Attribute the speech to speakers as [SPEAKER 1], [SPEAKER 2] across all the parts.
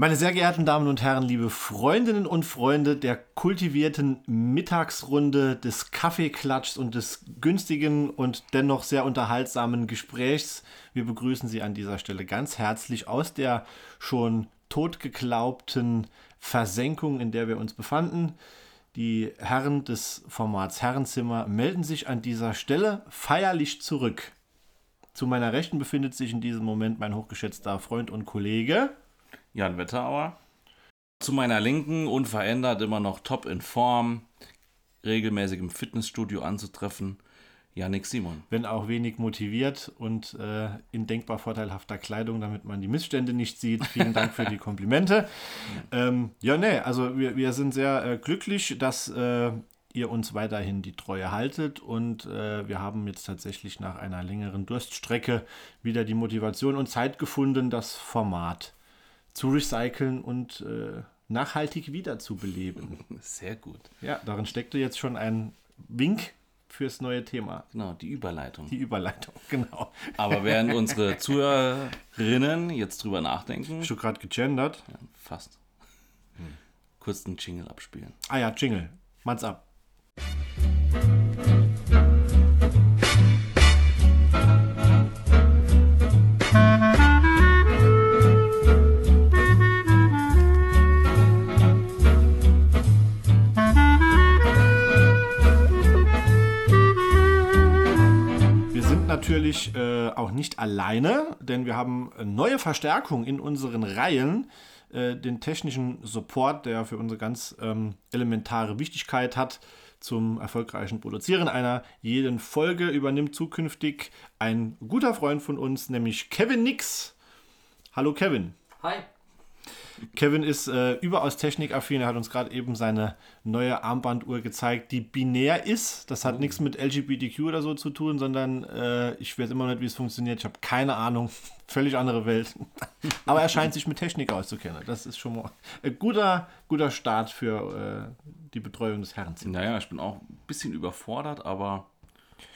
[SPEAKER 1] Meine sehr geehrten Damen und Herren, liebe Freundinnen und Freunde der kultivierten Mittagsrunde des Kaffeeklatschs und des günstigen und dennoch sehr unterhaltsamen Gesprächs, wir begrüßen Sie an dieser Stelle ganz herzlich aus der schon totgeglaubten Versenkung, in der wir uns befanden. Die Herren des Formats Herrenzimmer melden sich an dieser Stelle feierlich zurück. Zu meiner Rechten befindet sich in diesem Moment mein hochgeschätzter Freund und Kollege
[SPEAKER 2] Jan Wetterauer. Zu meiner Linken, unverändert, immer noch top in Form, regelmäßig im Fitnessstudio anzutreffen, Janik Simon.
[SPEAKER 1] Wenn auch wenig motiviert und äh, in denkbar vorteilhafter Kleidung, damit man die Missstände nicht sieht. Vielen Dank für die Komplimente. ähm, ja, nee, also wir, wir sind sehr äh, glücklich, dass äh, ihr uns weiterhin die Treue haltet und äh, wir haben jetzt tatsächlich nach einer längeren Durststrecke wieder die Motivation und Zeit gefunden, das Format zu recyceln und äh, nachhaltig wiederzubeleben.
[SPEAKER 2] Sehr gut.
[SPEAKER 1] Ja, darin steckte jetzt schon ein Wink fürs neue Thema.
[SPEAKER 2] Genau, die Überleitung.
[SPEAKER 1] Die Überleitung, genau.
[SPEAKER 2] Aber während unsere Zuhörerinnen jetzt drüber nachdenken.
[SPEAKER 1] Hast du gerade gegendert?
[SPEAKER 2] Ja, fast. Hm. Kurz den Jingle abspielen.
[SPEAKER 1] Ah ja, Jingle. Mann's ab. Natürlich äh, auch nicht alleine, denn wir haben neue Verstärkung in unseren Reihen. Äh, den technischen Support, der für unsere ganz ähm, elementare Wichtigkeit hat zum erfolgreichen Produzieren einer jeden Folge, übernimmt zukünftig ein guter Freund von uns, nämlich Kevin Nix. Hallo Kevin.
[SPEAKER 3] Hi.
[SPEAKER 1] Kevin ist äh, überaus technikaffin. Er hat uns gerade eben seine neue Armbanduhr gezeigt, die binär ist. Das hat oh. nichts mit LGBTQ oder so zu tun, sondern äh, ich weiß immer nicht, wie es funktioniert. Ich habe keine Ahnung. Völlig andere Welt. Aber er scheint sich mit Technik auszukennen. Das ist schon mal ein guter, guter Start für äh, die Betreuung des Herrenzimmers.
[SPEAKER 2] Naja, ich bin auch ein bisschen überfordert, aber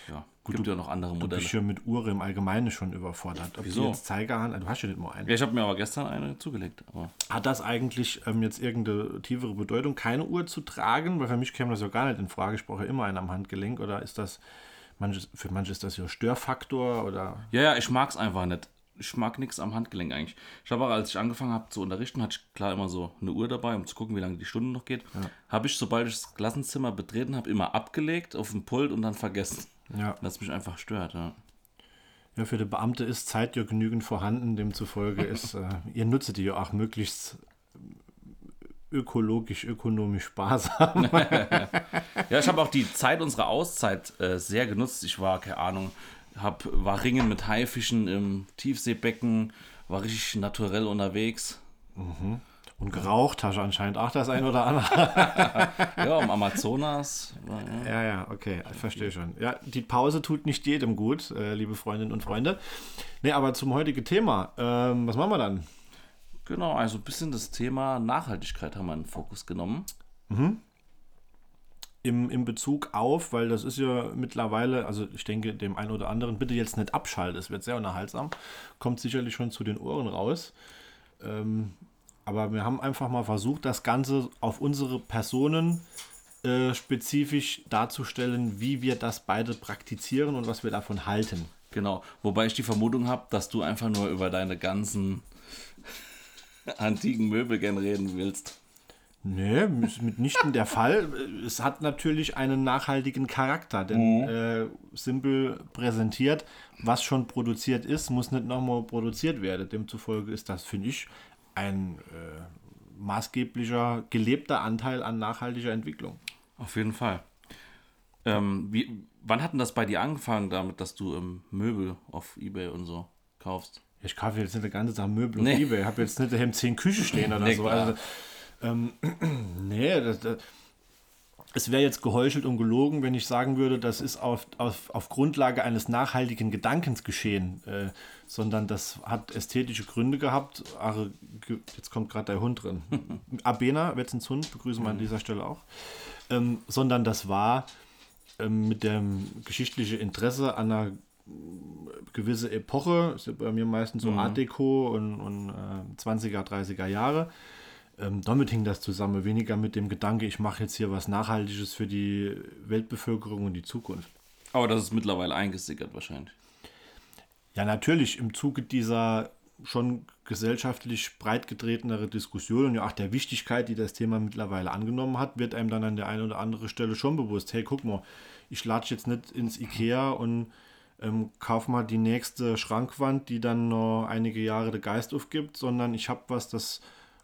[SPEAKER 2] ja. Gut, gibt du, ja noch andere Modelle. Du
[SPEAKER 1] bist ja mit Uhr im Allgemeinen schon überfordert.
[SPEAKER 2] Ob Wieso?
[SPEAKER 1] jetzt Zeigerhand, du hast ja nicht nur eine.
[SPEAKER 2] Ja, ich habe mir aber gestern eine zugelegt. Aber.
[SPEAKER 1] Hat das eigentlich ähm, jetzt irgendeine tiefere Bedeutung, keine Uhr zu tragen? Weil für mich käme das ja gar nicht in Frage. Ich brauche ja immer eine am Handgelenk. Oder ist das, manches, für manche ist das ja Störfaktor? Oder?
[SPEAKER 2] Ja, ja, ich mag es einfach nicht. Ich mag nichts am Handgelenk eigentlich. Ich habe auch, als ich angefangen habe zu unterrichten, hatte ich klar immer so eine Uhr dabei, um zu gucken, wie lange die Stunde noch geht. Ja. Habe ich, sobald ich das Klassenzimmer betreten habe, immer abgelegt auf den Pult und dann vergessen. Ja. Was mich einfach stört, ja.
[SPEAKER 1] Ja, für die Beamte ist Zeit ja genügend vorhanden, demzufolge ist, äh, ihr nutzt die ja auch möglichst ökologisch, ökonomisch sparsam.
[SPEAKER 2] ja, ich habe auch die Zeit unserer Auszeit äh, sehr genutzt. Ich war, keine Ahnung, hab, war Ringen mit Haifischen im Tiefseebecken, war richtig naturell unterwegs.
[SPEAKER 1] Mhm. Und geraucht hast anscheinend auch das ein oder andere.
[SPEAKER 2] ja, im Amazonas.
[SPEAKER 1] Ja, ja, ja okay, ich verstehe schon. Ja, die Pause tut nicht jedem gut, äh, liebe Freundinnen und Freunde. Nee, aber zum heutigen Thema, ähm, was machen wir dann?
[SPEAKER 2] Genau, also ein bisschen das Thema Nachhaltigkeit haben wir in den Fokus genommen.
[SPEAKER 1] Mhm. Im, Im Bezug auf, weil das ist ja mittlerweile, also ich denke dem einen oder anderen, bitte jetzt nicht abschalten, es wird sehr unterhaltsam, kommt sicherlich schon zu den Ohren raus. Ähm, aber wir haben einfach mal versucht, das Ganze auf unsere Personen äh, spezifisch darzustellen, wie wir das beide praktizieren und was wir davon halten.
[SPEAKER 2] Genau, wobei ich die Vermutung habe, dass du einfach nur über deine ganzen antiken Möbel gern reden willst.
[SPEAKER 1] Nee, ist mitnichten der Fall. Es hat natürlich einen nachhaltigen Charakter, denn mhm. äh, simpel präsentiert, was schon produziert ist, muss nicht nochmal produziert werden. Demzufolge ist das, finde ich, ein äh, maßgeblicher, gelebter Anteil an nachhaltiger Entwicklung.
[SPEAKER 2] Auf jeden Fall. Ähm, wie, wann hat denn das bei dir angefangen damit, dass du ähm, Möbel auf Ebay und so kaufst?
[SPEAKER 1] Ich kaufe jetzt nicht eine ganze Sache Möbel nee. auf Ebay. Ich habe jetzt nicht daheim zehn Küche stehen oder nee, so. Also, ähm, nee, das, das, es wäre jetzt geheuchelt und gelogen, wenn ich sagen würde, das ist auf, auf, auf Grundlage eines nachhaltigen Gedankens geschehen, äh, sondern das hat ästhetische Gründe gehabt. Ach, jetzt kommt gerade der Hund drin. Abena, Wetzens Hund, begrüßen wir an mhm. dieser Stelle auch. Ähm, sondern das war ähm, mit dem geschichtlichen Interesse an einer gewisse Epoche, ist ja bei mir meistens so Art Deco und, und äh, 20er, 30er Jahre. Ähm, damit hing das zusammen, weniger mit dem Gedanke, ich mache jetzt hier was Nachhaltiges für die Weltbevölkerung und die Zukunft.
[SPEAKER 2] Aber das ist mittlerweile eingesickert wahrscheinlich.
[SPEAKER 1] Ja, natürlich im Zuge dieser schon gesellschaftlich breit getretenere Diskussion und ja auch der Wichtigkeit, die das Thema mittlerweile angenommen hat, wird einem dann an der einen oder anderen Stelle schon bewusst, hey, guck mal, ich latsche jetzt nicht ins Ikea und ähm, kauf mal die nächste Schrankwand, die dann noch einige Jahre der Geist aufgibt, sondern ich habe was, das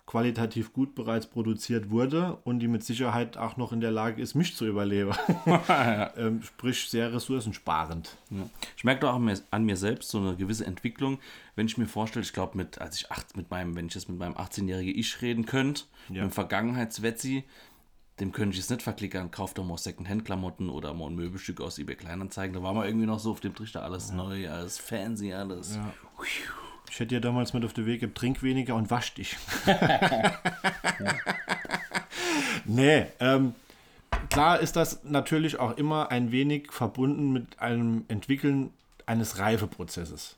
[SPEAKER 1] qualitativ gut bereits produziert wurde und die mit Sicherheit auch noch in der Lage ist, mich zu überleben. ähm, sprich, sehr ressourcensparend.
[SPEAKER 2] Ja. Ich merke doch auch an mir selbst so eine gewisse Entwicklung, wenn ich mir vorstelle, ich glaube, mit, als ich acht, mit meinem, wenn ich jetzt mit meinem 18-jährigen Ich reden könnte, mit dem Vergangenheitswetzi, dem könnte ich jetzt nicht verklickern, kauf doch mal Secondhand-Klamotten oder mal ein Möbelstück aus eBay Kleinanzeigen. Da war man irgendwie noch so auf dem Trichter, alles neu, alles fancy, alles.
[SPEAKER 1] Ich hätte dir damals mit auf den Weg gegeben, trink weniger und wasch dich. nee, ähm, klar ist das natürlich auch immer ein wenig verbunden mit einem Entwickeln eines Reifeprozesses.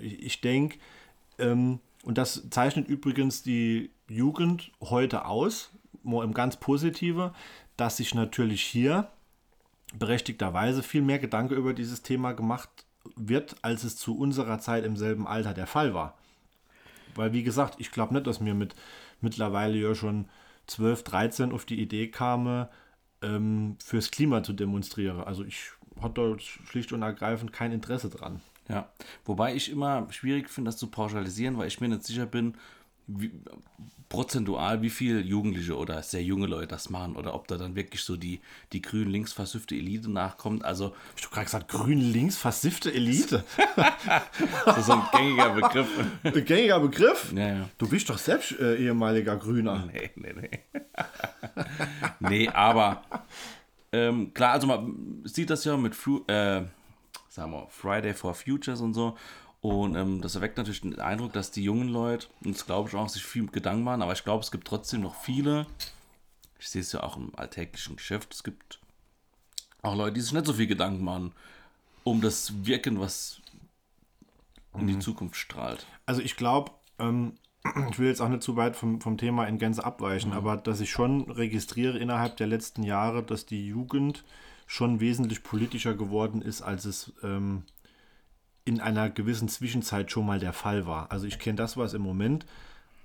[SPEAKER 1] Ich, ich denke, ähm, und das zeichnet übrigens die Jugend heute aus, nur im ganz Positive, dass sich natürlich hier berechtigterweise viel mehr Gedanke über dieses Thema gemacht wird, als es zu unserer Zeit im selben Alter der Fall war. Weil, wie gesagt, ich glaube nicht, dass mir mit mittlerweile ja schon 12, 13 auf die Idee kam, ähm, fürs Klima zu demonstrieren. Also ich hatte da schlicht und ergreifend kein Interesse dran.
[SPEAKER 2] Ja, wobei ich immer schwierig finde, das zu pauschalisieren, weil ich mir nicht sicher bin, wie, prozentual, wie viel Jugendliche oder sehr junge Leute das machen oder ob da dann wirklich so die, die grün links versüffte Elite nachkommt. Also
[SPEAKER 1] Hast du gerade gesagt, grün links, versiffte Elite?
[SPEAKER 2] das ist so ein gängiger Begriff.
[SPEAKER 1] Ein gängiger Begriff?
[SPEAKER 2] Ja, ja.
[SPEAKER 1] Du bist doch selbst äh, ehemaliger Grüner.
[SPEAKER 2] Nee, nee, nee. nee, aber ähm, klar, also man sieht das ja mit Fru äh, sagen wir, Friday for Futures und so. Und ähm, das erweckt natürlich den Eindruck, dass die jungen Leute, und das glaube ich auch, sich viel Gedanken machen, aber ich glaube, es gibt trotzdem noch viele, ich sehe es ja auch im alltäglichen Geschäft, es gibt auch Leute, die sich nicht so viel Gedanken machen um das Wirken, was in die Zukunft strahlt.
[SPEAKER 1] Also ich glaube, ähm, ich will jetzt auch nicht zu weit vom, vom Thema in Gänze abweichen, aber dass ich schon registriere innerhalb der letzten Jahre, dass die Jugend schon wesentlich politischer geworden ist, als es ähm, in einer gewissen Zwischenzeit schon mal der Fall war. Also ich kenne das, was im Moment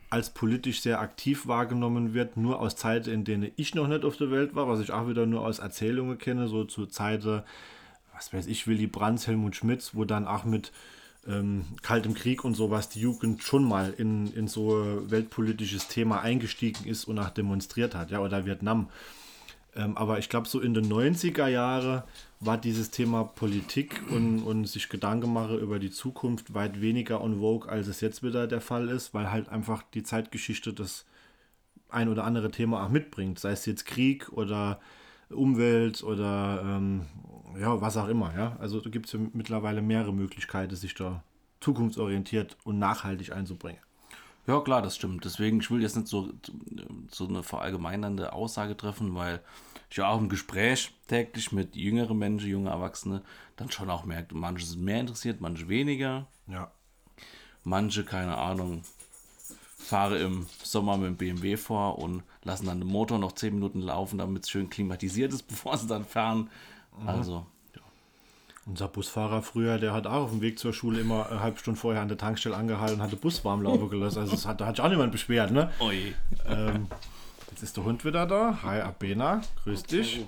[SPEAKER 1] als politisch sehr aktiv wahrgenommen wird, nur aus Zeiten, in denen ich noch nicht auf der Welt war, was ich auch wieder nur aus Erzählungen kenne, so zu Zeiten, was weiß ich, Willy Brandt, Helmut Schmitz, wo dann auch mit ähm, Kaltem Krieg und sowas die Jugend schon mal in, in so weltpolitisches Thema eingestiegen ist und auch demonstriert hat, ja, oder Vietnam. Ähm, aber ich glaube, so in den 90er Jahren war dieses Thema Politik und, und sich Gedanken machen über die Zukunft weit weniger on vogue, als es jetzt wieder der Fall ist, weil halt einfach die Zeitgeschichte das ein oder andere Thema auch mitbringt, sei es jetzt Krieg oder Umwelt oder ähm, ja, was auch immer. Ja? Also da gibt es ja mittlerweile mehrere Möglichkeiten, sich da zukunftsorientiert und nachhaltig einzubringen.
[SPEAKER 2] Ja, klar, das stimmt. Deswegen, ich will jetzt nicht so, so eine verallgemeinernde Aussage treffen, weil ich ja auch im Gespräch täglich mit jüngeren Menschen, junge Erwachsene, dann schon auch merke, manche sind mehr interessiert, manche weniger.
[SPEAKER 1] Ja.
[SPEAKER 2] Manche, keine Ahnung, fahre im Sommer mit dem BMW vor und lassen dann den Motor noch 10 Minuten laufen, damit es schön klimatisiert ist, bevor sie dann fahren. Also, ja.
[SPEAKER 1] Unser Busfahrer früher, der hat auch auf dem Weg zur Schule immer eine halbe Stunde vorher an der Tankstelle angehalten und hat den Bus warm laufen gelassen. Also das hat, da hat sich auch niemand beschwert, ne?
[SPEAKER 2] Ui.
[SPEAKER 1] Ähm, jetzt ist der Hund wieder da. Hi Abena, grüß dich.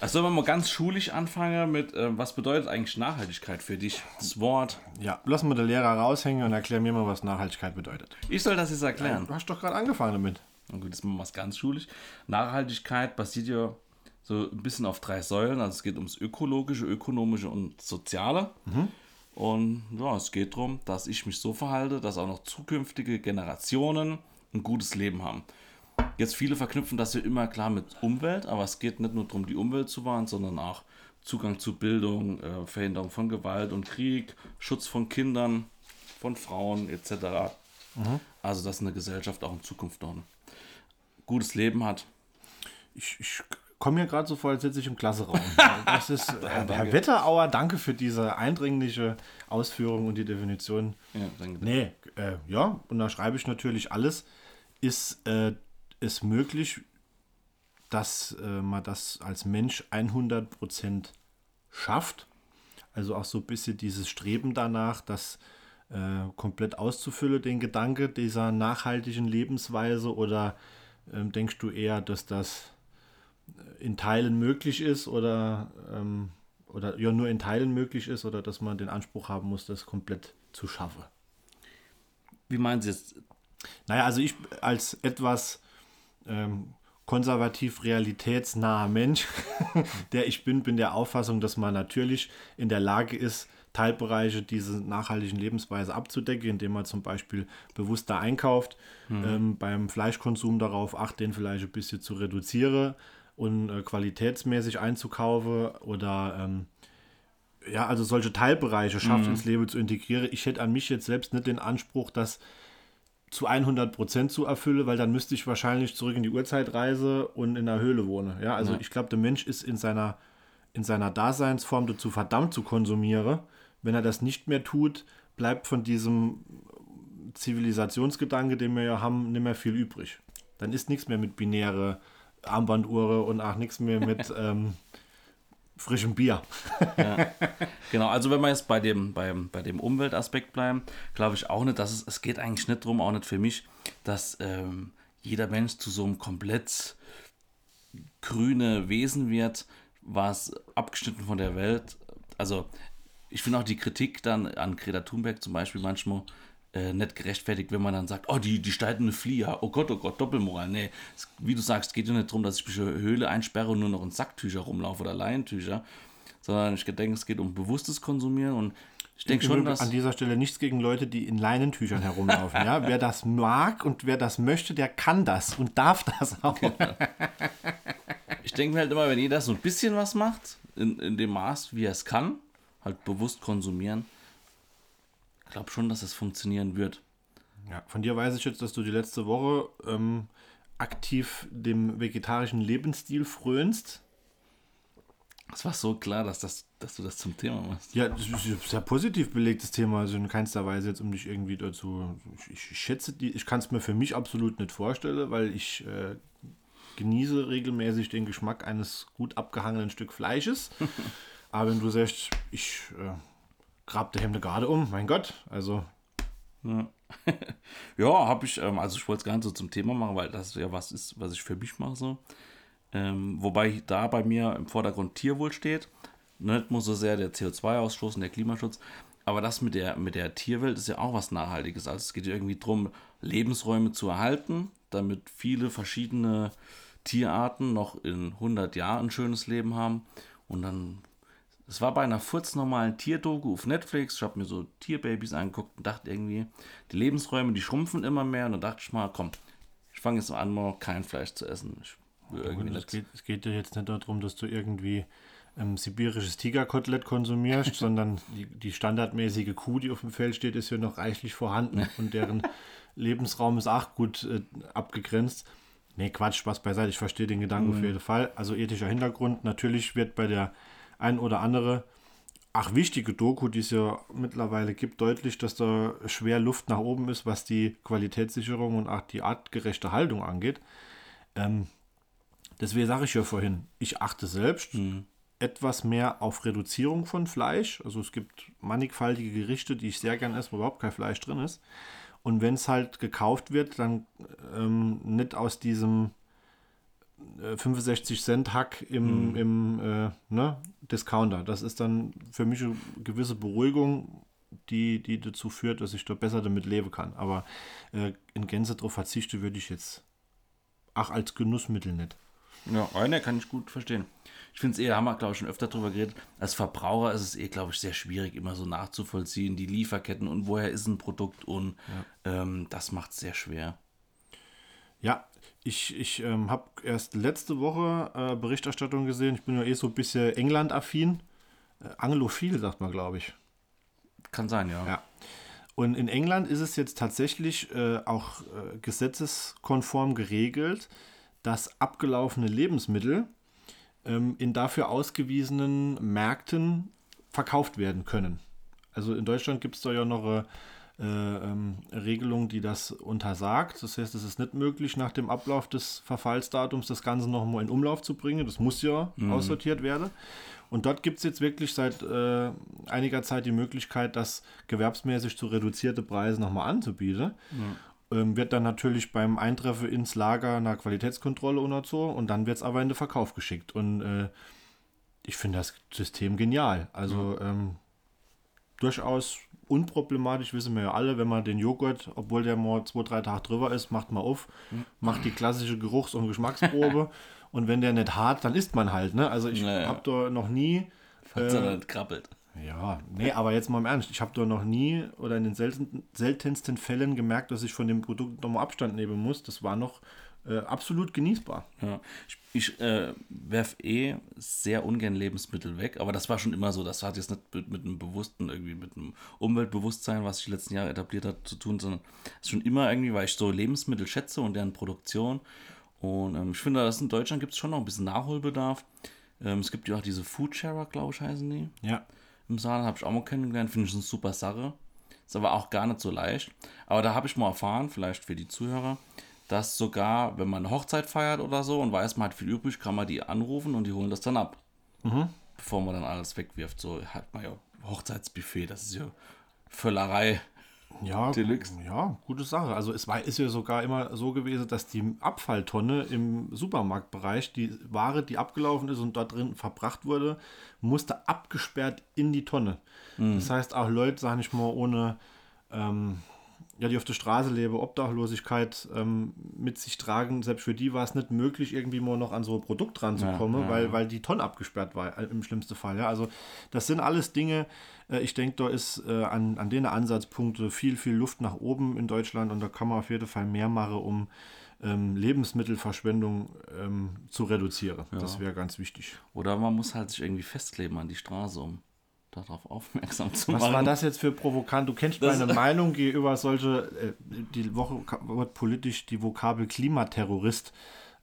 [SPEAKER 2] Also, wenn wir mal ganz schulisch anfangen mit, äh, was bedeutet eigentlich Nachhaltigkeit für dich? Das Wort.
[SPEAKER 1] Ja, lassen wir den Lehrer raushängen und erklär mir mal, was Nachhaltigkeit bedeutet.
[SPEAKER 2] Ich soll das jetzt erklären.
[SPEAKER 1] Du hast doch gerade angefangen damit.
[SPEAKER 2] Na gut, das machen wir es ganz schulisch. Nachhaltigkeit basiert ja so ein bisschen auf drei Säulen. Also es geht ums ökologische, ökonomische und soziale. Und ja, es geht darum, dass ich mich so verhalte, dass auch noch zukünftige Generationen ein gutes Leben haben. Jetzt viele verknüpfen das ja immer klar mit Umwelt, aber es geht nicht nur darum, die Umwelt zu wahren, sondern auch Zugang zu Bildung, äh, Verhinderung von Gewalt und Krieg, Schutz von Kindern, von Frauen etc. Also, dass eine Gesellschaft auch in Zukunft noch ein gutes Leben hat.
[SPEAKER 1] Ich, ich komme mir gerade so vor, als sitze ich im Klasseraum. Das ist, äh, Herr Wetterauer, danke für diese eindringliche Ausführung und die Definition.
[SPEAKER 2] Ja, danke.
[SPEAKER 1] Nee, äh, ja, und da schreibe ich natürlich alles. Ist äh, es möglich, dass äh, man das als Mensch 100% schafft? Also auch so ein bisschen dieses Streben danach, das äh, komplett auszufüllen, den Gedanke dieser nachhaltigen Lebensweise? Oder ähm, denkst du eher, dass das in Teilen möglich ist oder, ähm, oder ja nur in Teilen möglich ist oder dass man den Anspruch haben muss, das komplett zu schaffen?
[SPEAKER 2] Wie meinen Sie jetzt?
[SPEAKER 1] Naja, also ich als etwas ähm, konservativ realitätsnaher Mensch, der ich bin, bin der Auffassung, dass man natürlich in der Lage ist, Teilbereiche dieser nachhaltigen Lebensweise abzudecken, indem man zum Beispiel bewusster einkauft, ähm, beim Fleischkonsum darauf acht, den vielleicht ein bisschen zu reduzieren und äh, qualitätsmäßig einzukaufen oder ähm, ja, also solche Teilbereiche schafft ins Leben zu integrieren. Ich hätte an mich jetzt selbst nicht den Anspruch, das zu 100 Prozent zu erfüllen, weil dann müsste ich wahrscheinlich zurück in die Uhrzeitreise und in der Höhle wohnen. Ja, also
[SPEAKER 2] Ja.
[SPEAKER 1] ich glaube, der Mensch ist in seiner, in seiner Daseinsform dazu verdammt zu konsumieren. Wenn er das nicht mehr tut, bleibt von diesem Zivilisationsgedanke, den wir ja haben, nicht mehr viel übrig. Dann ist nichts mehr mit binäre Armbanduhre und auch nichts mehr mit ähm, frischem Bier.
[SPEAKER 2] Genau, also wenn wir jetzt bei dem, beim, bei dem Umweltaspekt bleiben, glaube ich auch nicht, dass es, es geht eigentlich nicht darum, auch nicht für mich, dass ähm, jeder Mensch zu so einem komplett grüne Wesen wird, was abgeschnitten von der Welt. Also ich finde auch die Kritik dann an Greta Thunberg zum Beispiel manchmal äh, nicht gerechtfertigt, wenn man dann sagt, oh, die, die eine Flieger, oh Gott, oh Gott, Doppelmoral. Nee, es, wie du sagst, es geht ja nicht darum, dass ich mich in eine Höhle einsperre und nur noch in Sacktücher rumlaufe oder Leinentücher, sondern ich denke, es geht um bewusstes Konsumieren und ich denke schon, dass...
[SPEAKER 1] an dieser Stelle nichts gegen Leute, die in Leinentüchern herumlaufen. ja? Wer das mag und wer das möchte, der kann das und darf das auch.
[SPEAKER 2] Ich denke mir halt immer, wenn jeder so ein bisschen was macht, in, in dem Maß, wie er es kann, halt bewusst konsumieren, glaube schon, dass es funktionieren wird.
[SPEAKER 1] Ja, von dir weiß ich jetzt, dass du die letzte Woche ähm, aktiv dem vegetarischen Lebensstil frönst.
[SPEAKER 2] Es war so klar, dass, das, dass du das zum Thema machst.
[SPEAKER 1] Ja, das ist ein sehr positiv belegtes Thema, also in keinster Weise jetzt, um dich irgendwie dazu. Ich, ich schätze die, ich kann es mir für mich absolut nicht vorstellen, weil ich äh, genieße regelmäßig den Geschmack eines gut abgehangenen Stück Fleisches. Aber wenn du sagst, ich äh, grab der Hemde gerade um, mein Gott, also
[SPEAKER 2] Ja, habe ich, ähm, also ich wollte es gar nicht so zum Thema machen, weil das ja was ist, was ich für mich mache so. Ähm, wobei da bei mir im Vordergrund Tierwohl steht. Nicht nur so sehr der CO2-Ausstoß und der Klimaschutz, aber das mit der, mit der Tierwelt ist ja auch was Nachhaltiges. Also es geht ja irgendwie darum, Lebensräume zu erhalten, damit viele verschiedene Tierarten noch in 100 Jahren ein schönes Leben haben. Und dann, es war bei einer furznormalen Tierdoku auf Netflix. Ich habe mir so Tierbabys angeguckt und dachte irgendwie, die Lebensräume, die schrumpfen immer mehr. Und dann dachte ich mal, komm, ich fange jetzt mal an, mal kein Fleisch zu essen. Ich will irgendwie
[SPEAKER 1] es
[SPEAKER 2] nicht.
[SPEAKER 1] geht, es geht ja jetzt nicht darum, dass du irgendwie ähm, sibirisches Tigerkotelett konsumierst, sondern die, die standardmäßige Kuh, die auf dem Feld steht, ist ja noch reichlich vorhanden und deren Lebensraum ist auch gut äh, abgegrenzt. Nee, Quatsch, Spaß beiseite. Ich verstehe den Gedanken auf jeden Fall. Also ethischer Hintergrund. Natürlich wird bei der ein oder andere, ach wichtige Doku, die es ja mittlerweile gibt, deutlich, dass da schwer Luft nach oben ist, was die Qualitätssicherung und auch die artgerechte Haltung angeht. Ähm, deswegen sage ich ja vorhin, ich achte selbst etwas mehr auf Reduzierung von Fleisch. Also es gibt mannigfaltige Gerichte, die ich sehr gern esse, wo überhaupt kein Fleisch drin ist. Und wenn es halt gekauft wird, dann ähm, nicht aus diesem 65 Cent Hack im, im äh, ne, Discounter. Das ist dann für mich eine gewisse Beruhigung, die, die dazu führt, dass ich da besser damit leben kann. Aber äh, in Gänze darauf verzichte würde ich jetzt ach als Genussmittel nicht.
[SPEAKER 2] Ja, eine kann ich gut verstehen. Ich finde es eher, haben wir, glaube ich, schon öfter drüber geredet. Als Verbraucher ist es eh, glaube ich, sehr schwierig, immer so nachzuvollziehen, die Lieferketten und woher ist ein Produkt und ähm, das macht es sehr schwer.
[SPEAKER 1] Ja, ich, ich ähm, habe erst letzte Woche äh, Berichterstattung gesehen. Ich bin ja eh so ein bisschen England-affin. Äh, Anglophil, sagt man, glaube ich.
[SPEAKER 2] Kann sein, ja.
[SPEAKER 1] Ja. Und in England ist es jetzt tatsächlich äh, auch äh, gesetzeskonform geregelt, dass abgelaufene Lebensmittel ähm, in dafür ausgewiesenen Märkten verkauft werden können. Also in Deutschland gibt es da ja noch eine äh, ähm, Regelung, die das untersagt. Das heißt, es ist nicht möglich, nach dem Ablauf des Verfallsdatums das Ganze nochmal in Umlauf zu bringen. Das muss ja mhm. aussortiert werden. Und dort gibt es jetzt wirklich seit äh, einiger Zeit die Möglichkeit, das gewerbsmäßig zu reduzierte Preise nochmal anzubieten. Ähm, wird dann natürlich beim Eintreffen ins Lager einer Qualitätskontrolle und so und dann wird es aber in den Verkauf geschickt. Und äh, ich finde das System genial. Also ja. ähm, durchaus unproblematisch, wissen wir ja alle, wenn man den Joghurt, obwohl der mal zwei, drei Tage drüber ist, macht man auf, hm. macht die klassische Geruchs- und Geschmacksprobe und wenn der nicht hart, dann isst man halt. Ne? Also ich naja. habe da noch nie...
[SPEAKER 2] Falls äh, er nicht krabbelt.
[SPEAKER 1] Ja, nee, aber jetzt mal im Ernst, ich habe da noch nie oder in den selten, seltensten Fällen gemerkt, dass ich von dem Produkt nochmal Abstand nehmen muss. Das war noch äh, absolut genießbar.
[SPEAKER 2] Ja. Ich, ich äh, werfe eh sehr ungern Lebensmittel weg, aber das war schon immer so. Das hat jetzt nicht mit, mit einem bewussten, irgendwie mit einem Umweltbewusstsein, was sich die letzten Jahre etabliert hat, zu tun, sondern es ist schon immer irgendwie, weil ich so Lebensmittel schätze und deren Produktion. Und ähm, ich finde, dass in Deutschland gibt es schon noch ein bisschen Nachholbedarf. Ähm, es gibt ja auch diese Foodsharer, glaube ich, heißen die.
[SPEAKER 1] Ja.
[SPEAKER 2] Im Saal habe ich auch mal kennengelernt, finde ich eine super Sache. Ist aber auch gar nicht so leicht. Aber da habe ich mal erfahren, vielleicht für die Zuhörer, dass sogar, wenn man eine Hochzeit feiert oder so und weiß, man hat viel übrig, kann man die anrufen und die holen das dann ab. Mhm. Bevor man dann alles wegwirft. So hat man ja Hochzeitsbuffet, das ist ja Völlerei.
[SPEAKER 1] Ja, Deluxe. ja, gute Sache. Also es war, ist ja sogar immer so gewesen, dass die Abfalltonne im Supermarktbereich, die Ware, die abgelaufen ist und da drin verbracht wurde, musste abgesperrt in die Tonne. Mhm. Das heißt, auch Leute, sag ich mal, ohne ähm, ja, die auf der Straße leben, Obdachlosigkeit ähm, mit sich tragen, selbst für die war es nicht möglich, irgendwie mal noch an so ein Produkt ranzukommen, ja, ja, weil, weil die Tonne abgesperrt war, äh, im schlimmsten Fall. Ja. Also das sind alles Dinge, äh, ich denke, da ist äh, an, an denen Ansatzpunkte viel, viel Luft nach oben in Deutschland und da kann man auf jeden Fall mehr machen, um ähm, Lebensmittelverschwendung ähm, zu reduzieren. Ja. Das wäre ganz wichtig.
[SPEAKER 2] Oder man muss halt sich irgendwie festkleben an die Straße, um darauf aufmerksam zu
[SPEAKER 1] machen. Was war das jetzt für provokant? Du kennst das meine Meinung gegenüber solche, äh, die Woche wird politisch die Vokabel Klimaterrorist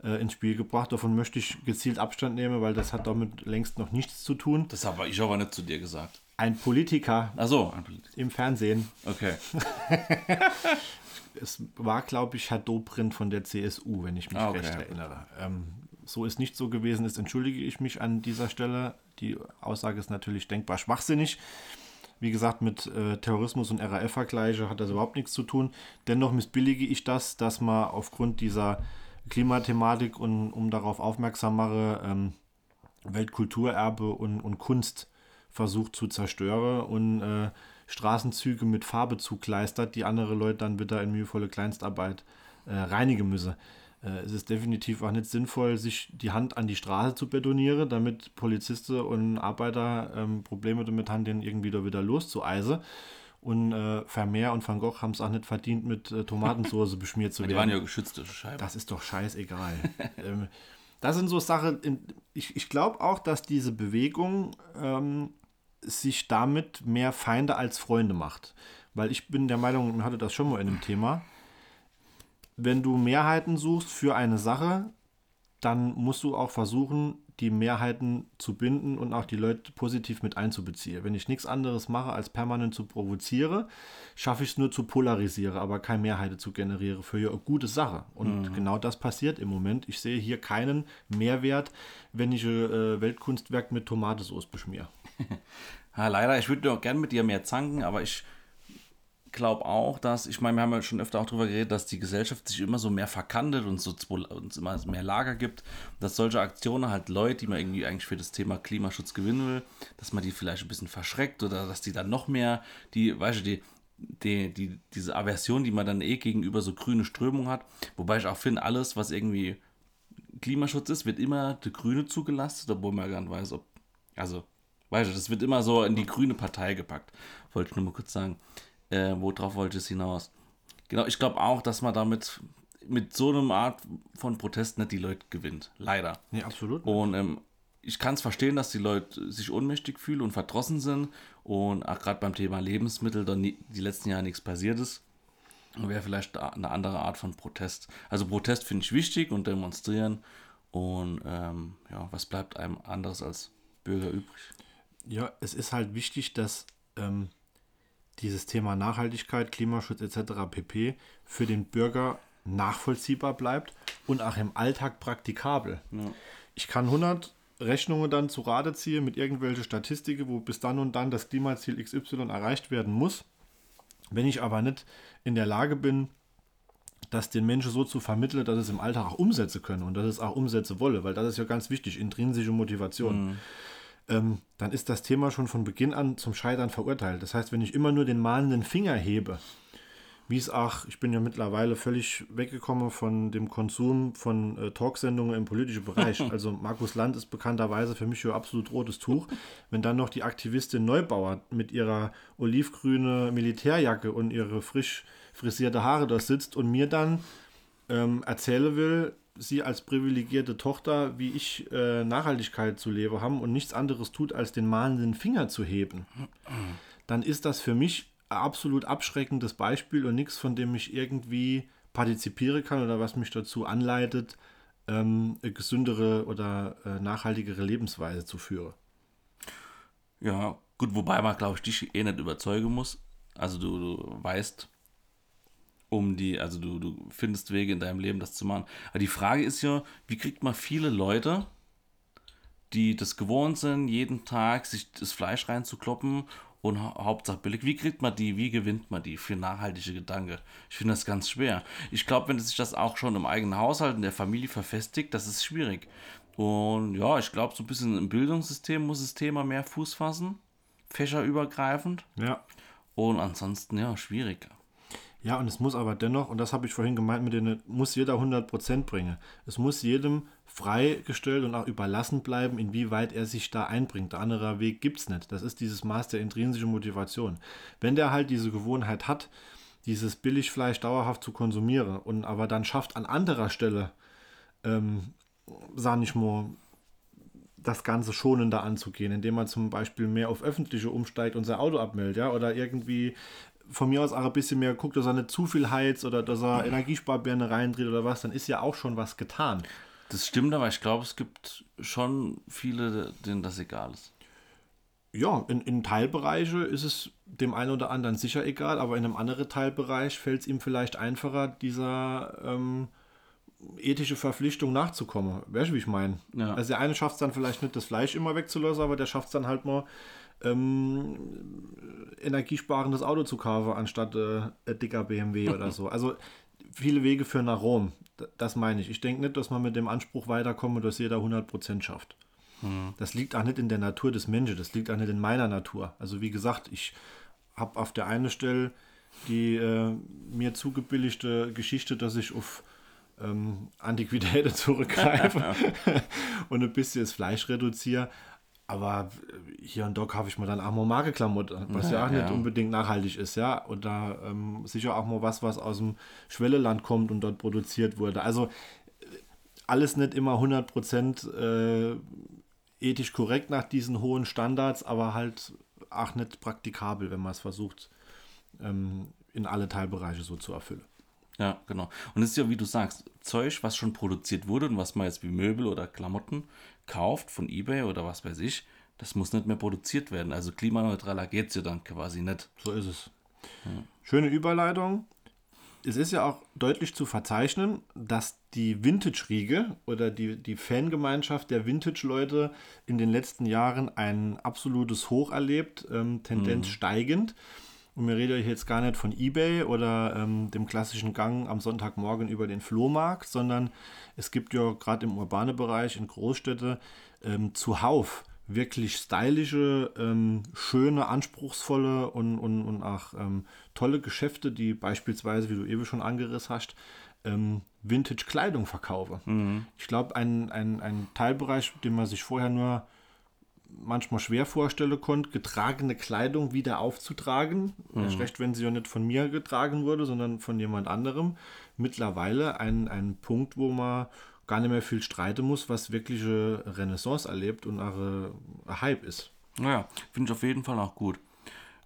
[SPEAKER 1] äh, ins Spiel gebracht. Davon möchte ich gezielt Abstand nehmen, weil das hat damit längst noch nichts zu tun.
[SPEAKER 2] Das habe ich aber nicht zu dir gesagt.
[SPEAKER 1] Ein Politiker.
[SPEAKER 2] Ach so, ein Politiker.
[SPEAKER 1] Im Fernsehen.
[SPEAKER 2] Okay.
[SPEAKER 1] es war, glaube ich, Herr Dobrindt von der CSU, wenn ich mich ah, okay. recht erinnere. Ähm, so ist nicht so gewesen ist, entschuldige ich mich an dieser Stelle. Die Aussage ist natürlich denkbar schwachsinnig. Wie gesagt, mit äh, Terrorismus und RAF-Vergleiche hat das überhaupt nichts zu tun. Dennoch missbillige ich das, dass man aufgrund dieser Klimathematik und um darauf aufmerksam mache, ähm, Weltkulturerbe und, und Kunst versucht zu zerstören und äh, Straßenzüge mit Farbe zugleistert, die andere Leute dann wieder in mühevolle Kleinstarbeit äh, reinigen müssen. Äh, es ist definitiv auch nicht sinnvoll, sich die Hand an die Straße zu betonieren, damit Polizisten und Arbeiter ähm, Probleme damit haben, den irgendwie da wieder loszueisen. Und äh, Vermeer und Van Gogh haben es auch nicht verdient, mit äh, Tomatensauce beschmiert zu werden. Die
[SPEAKER 2] waren ja geschützte Scheiben.
[SPEAKER 1] Das ist doch scheißegal. ähm, das sind so Sachen, in, ich, ich glaube auch, dass diese Bewegung ähm, sich damit mehr Feinde als Freunde macht. Weil ich bin der Meinung, man hatte das schon mal in einem Thema, wenn du Mehrheiten suchst für eine Sache, dann musst du auch versuchen, die Mehrheiten zu binden und auch die Leute positiv mit einzubeziehen. Wenn ich nichts anderes mache, als permanent zu provoziere, schaffe ich es nur zu polarisieren, aber keine Mehrheiten zu generieren für eine gute Sache. Und mhm. genau das passiert im Moment. Ich sehe hier keinen Mehrwert, wenn ich ein äh, Weltkunstwerk mit Tomatensauce beschmiere.
[SPEAKER 2] ja, leider, ich würde doch gerne mit dir mehr zanken, aber ich glaube auch, dass, ich meine, wir haben ja schon öfter auch darüber geredet, dass die Gesellschaft sich immer so mehr verkantet und so uns immer mehr Lager gibt, dass solche Aktionen halt Leute, die man irgendwie eigentlich für das Thema Klimaschutz gewinnen will, dass man die vielleicht ein bisschen verschreckt oder dass die dann noch mehr, die, weißt du, die, die, die, diese Aversion, die man dann eh gegenüber so grüne Strömung hat, wobei ich auch finde, alles, was irgendwie Klimaschutz ist, wird immer der Grüne zugelastet, obwohl man gar nicht weiß, ob, also, weißt du, das wird immer so in die grüne Partei gepackt, wollte ich nur mal kurz sagen. Äh, worauf wollte es hinaus? Genau, ich glaube auch, dass man damit mit so einer Art von Protest nicht die Leute gewinnt. Leider.
[SPEAKER 1] Ja, absolut.
[SPEAKER 2] Und ähm, ich kann es verstehen, dass die Leute sich ohnmächtig fühlen und verdrossen sind. Und auch gerade beim Thema Lebensmittel dann die letzten Jahre nichts passiert ist. Wäre vielleicht eine andere Art von Protest. Also Protest finde ich wichtig und demonstrieren Und ähm, ja, was bleibt einem anderes als Bürger übrig?
[SPEAKER 1] Ja, es ist halt wichtig, dass ähm, dieses Thema Nachhaltigkeit, Klimaschutz etc. pp. für den Bürger nachvollziehbar bleibt und auch im Alltag praktikabel. Ja. Ich kann 100 Rechnungen dann zu Rate ziehen mit irgendwelchen Statistiken, wo bis dann und dann das Klimaziel XY erreicht werden muss. Wenn ich aber nicht in der Lage bin, das den Menschen so zu vermitteln, dass es im Alltag auch umsetzen können und dass es auch umsetzen wolle, weil das ist ja ganz wichtig, intrinsische Motivation. Mhm. Ähm, dann ist das Thema schon von Beginn an zum Scheitern verurteilt. Das heißt, wenn ich immer nur den mahnenden Finger hebe, wie es auch, ich bin ja mittlerweile völlig weggekommen von dem Konsum von äh, Talksendungen im politischen Bereich. Also Markus Land ist bekannterweise für mich schon absolut rotes Tuch. Wenn dann noch die Aktivistin Neubauer mit ihrer olivgrüne Militärjacke und ihre frisch frisierte Haare da sitzt und mir dann ähm, erzählen will, sie als privilegierte Tochter, wie ich äh, Nachhaltigkeit zu leben haben und nichts anderes tut, als den mahnenden Finger zu heben, dann ist das für mich ein absolut abschreckendes Beispiel und nichts, von dem ich irgendwie partizipieren kann oder was mich dazu anleitet, ähm, eine gesündere oder äh, nachhaltigere Lebensweise zu führen.
[SPEAKER 2] Ja, gut, wobei man, glaube ich, dich eh nicht überzeugen muss. Also du, du weißt, um die, also du, du findest Wege in deinem Leben, das zu machen. Aber die Frage ist ja, wie kriegt man viele Leute, die das gewohnt sind, jeden Tag sich das Fleisch reinzukloppen und Hauptsache billig. Wie kriegt man die, wie gewinnt man die für nachhaltige Gedanken? Ich finde das ganz schwer. Ich glaube, wenn sich das auch schon im eigenen Haushalt, in der Familie verfestigt, das ist schwierig. Und ja, ich glaube, so ein bisschen im Bildungssystem muss das Thema mehr Fuß fassen, fächerübergreifend.
[SPEAKER 1] Ja.
[SPEAKER 2] Und ansonsten, ja, schwierig.
[SPEAKER 1] Ja, und es muss aber dennoch, und das habe ich vorhin gemeint, mit denen muss jeder 100% bringen. Es muss jedem freigestellt und auch überlassen bleiben, inwieweit er sich da einbringt. Der andere Weg gibt es nicht. Das ist dieses Maß der intrinsischen Motivation. Wenn der halt diese Gewohnheit hat, dieses Billigfleisch dauerhaft zu konsumieren und aber dann schafft an anderer Stelle, ähm, sag ich mal, das Ganze schonender anzugehen, indem man zum Beispiel mehr auf öffentliche umsteigt und sein Auto abmeldet, ja, oder irgendwie von mir aus auch ein bisschen mehr guckt, dass er nicht zu viel heizt oder dass er Energiesparbirne reindreht oder was, dann ist ja auch schon was getan.
[SPEAKER 2] Das stimmt, aber ich glaube, es gibt schon viele, denen das egal ist.
[SPEAKER 1] Ja, in, in Teilbereiche ist es dem einen oder anderen sicher egal, aber in einem anderen Teilbereich fällt es ihm vielleicht einfacher, dieser ähm, ethische Verpflichtung nachzukommen. Weißt du, wie ich meine? Ja. Also der eine schafft es dann vielleicht nicht, das Fleisch immer wegzulassen, aber der schafft es dann halt mal, ähm, energiesparendes Auto zu kaufen, anstatt äh, dicker BMW oder so. Also viele Wege führen nach Rom. Das meine ich. Ich denke nicht, dass man mit dem Anspruch weiterkommt, dass jeder 100% schafft. Hm. Das liegt auch nicht in der Natur des Menschen, das liegt auch nicht in meiner Natur. Also wie gesagt, ich habe auf der einen Stelle die äh, mir zugebilligte Geschichte, dass ich auf ähm, Antiquitäten zurückgreife und ein bisschen das Fleisch reduziere. Aber äh, hier und da kaufe ich mir dann auch mal Markenklamotte, was ja, ja auch nicht ja. unbedingt nachhaltig ist, ja. Und da ähm, sicher auch mal was, was aus dem Schwelleland kommt und dort produziert wurde. Also äh, alles nicht immer 100% äh, ethisch korrekt nach diesen hohen Standards, aber halt auch nicht praktikabel, wenn man es versucht, ähm, in alle Teilbereiche so zu erfüllen.
[SPEAKER 2] Ja, genau. Und es ist ja, wie du sagst, Zeug, was schon produziert wurde und was man jetzt wie Möbel oder Klamotten kauft von eBay oder was weiß ich, das muss nicht mehr produziert werden. Also klimaneutraler geht es ja dann quasi nicht.
[SPEAKER 1] So ist es. Ja. Schöne Überleitung. Es ist ja auch deutlich zu verzeichnen, dass die Vintage-Riege oder die, die Fangemeinschaft der Vintage-Leute in den letzten Jahren ein absolutes Hoch erlebt, ähm, Tendenz mhm. steigend. Und wir reden jetzt gar nicht von eBay oder ähm, dem klassischen Gang am Sonntagmorgen über den Flohmarkt, sondern es gibt ja gerade im urbanen Bereich in Großstädte ähm, zuhauf wirklich stylische, ähm, schöne, anspruchsvolle und, und, und auch ähm, tolle Geschäfte, die beispielsweise, wie du eben schon angerissen hast, ähm, Vintage-Kleidung verkaufen. Mhm. Ich glaube, ein, ein, ein Teilbereich, den man sich vorher nur manchmal schwer vorstellen konnte, getragene Kleidung wieder aufzutragen. Mhm. Schlecht, wenn sie ja nicht von mir getragen wurde, sondern von jemand anderem. Mittlerweile ein, ein Punkt, wo man gar nicht mehr viel streiten muss, was wirkliche Renaissance erlebt und ein Hype ist.
[SPEAKER 2] Naja, finde ich auf jeden Fall auch gut.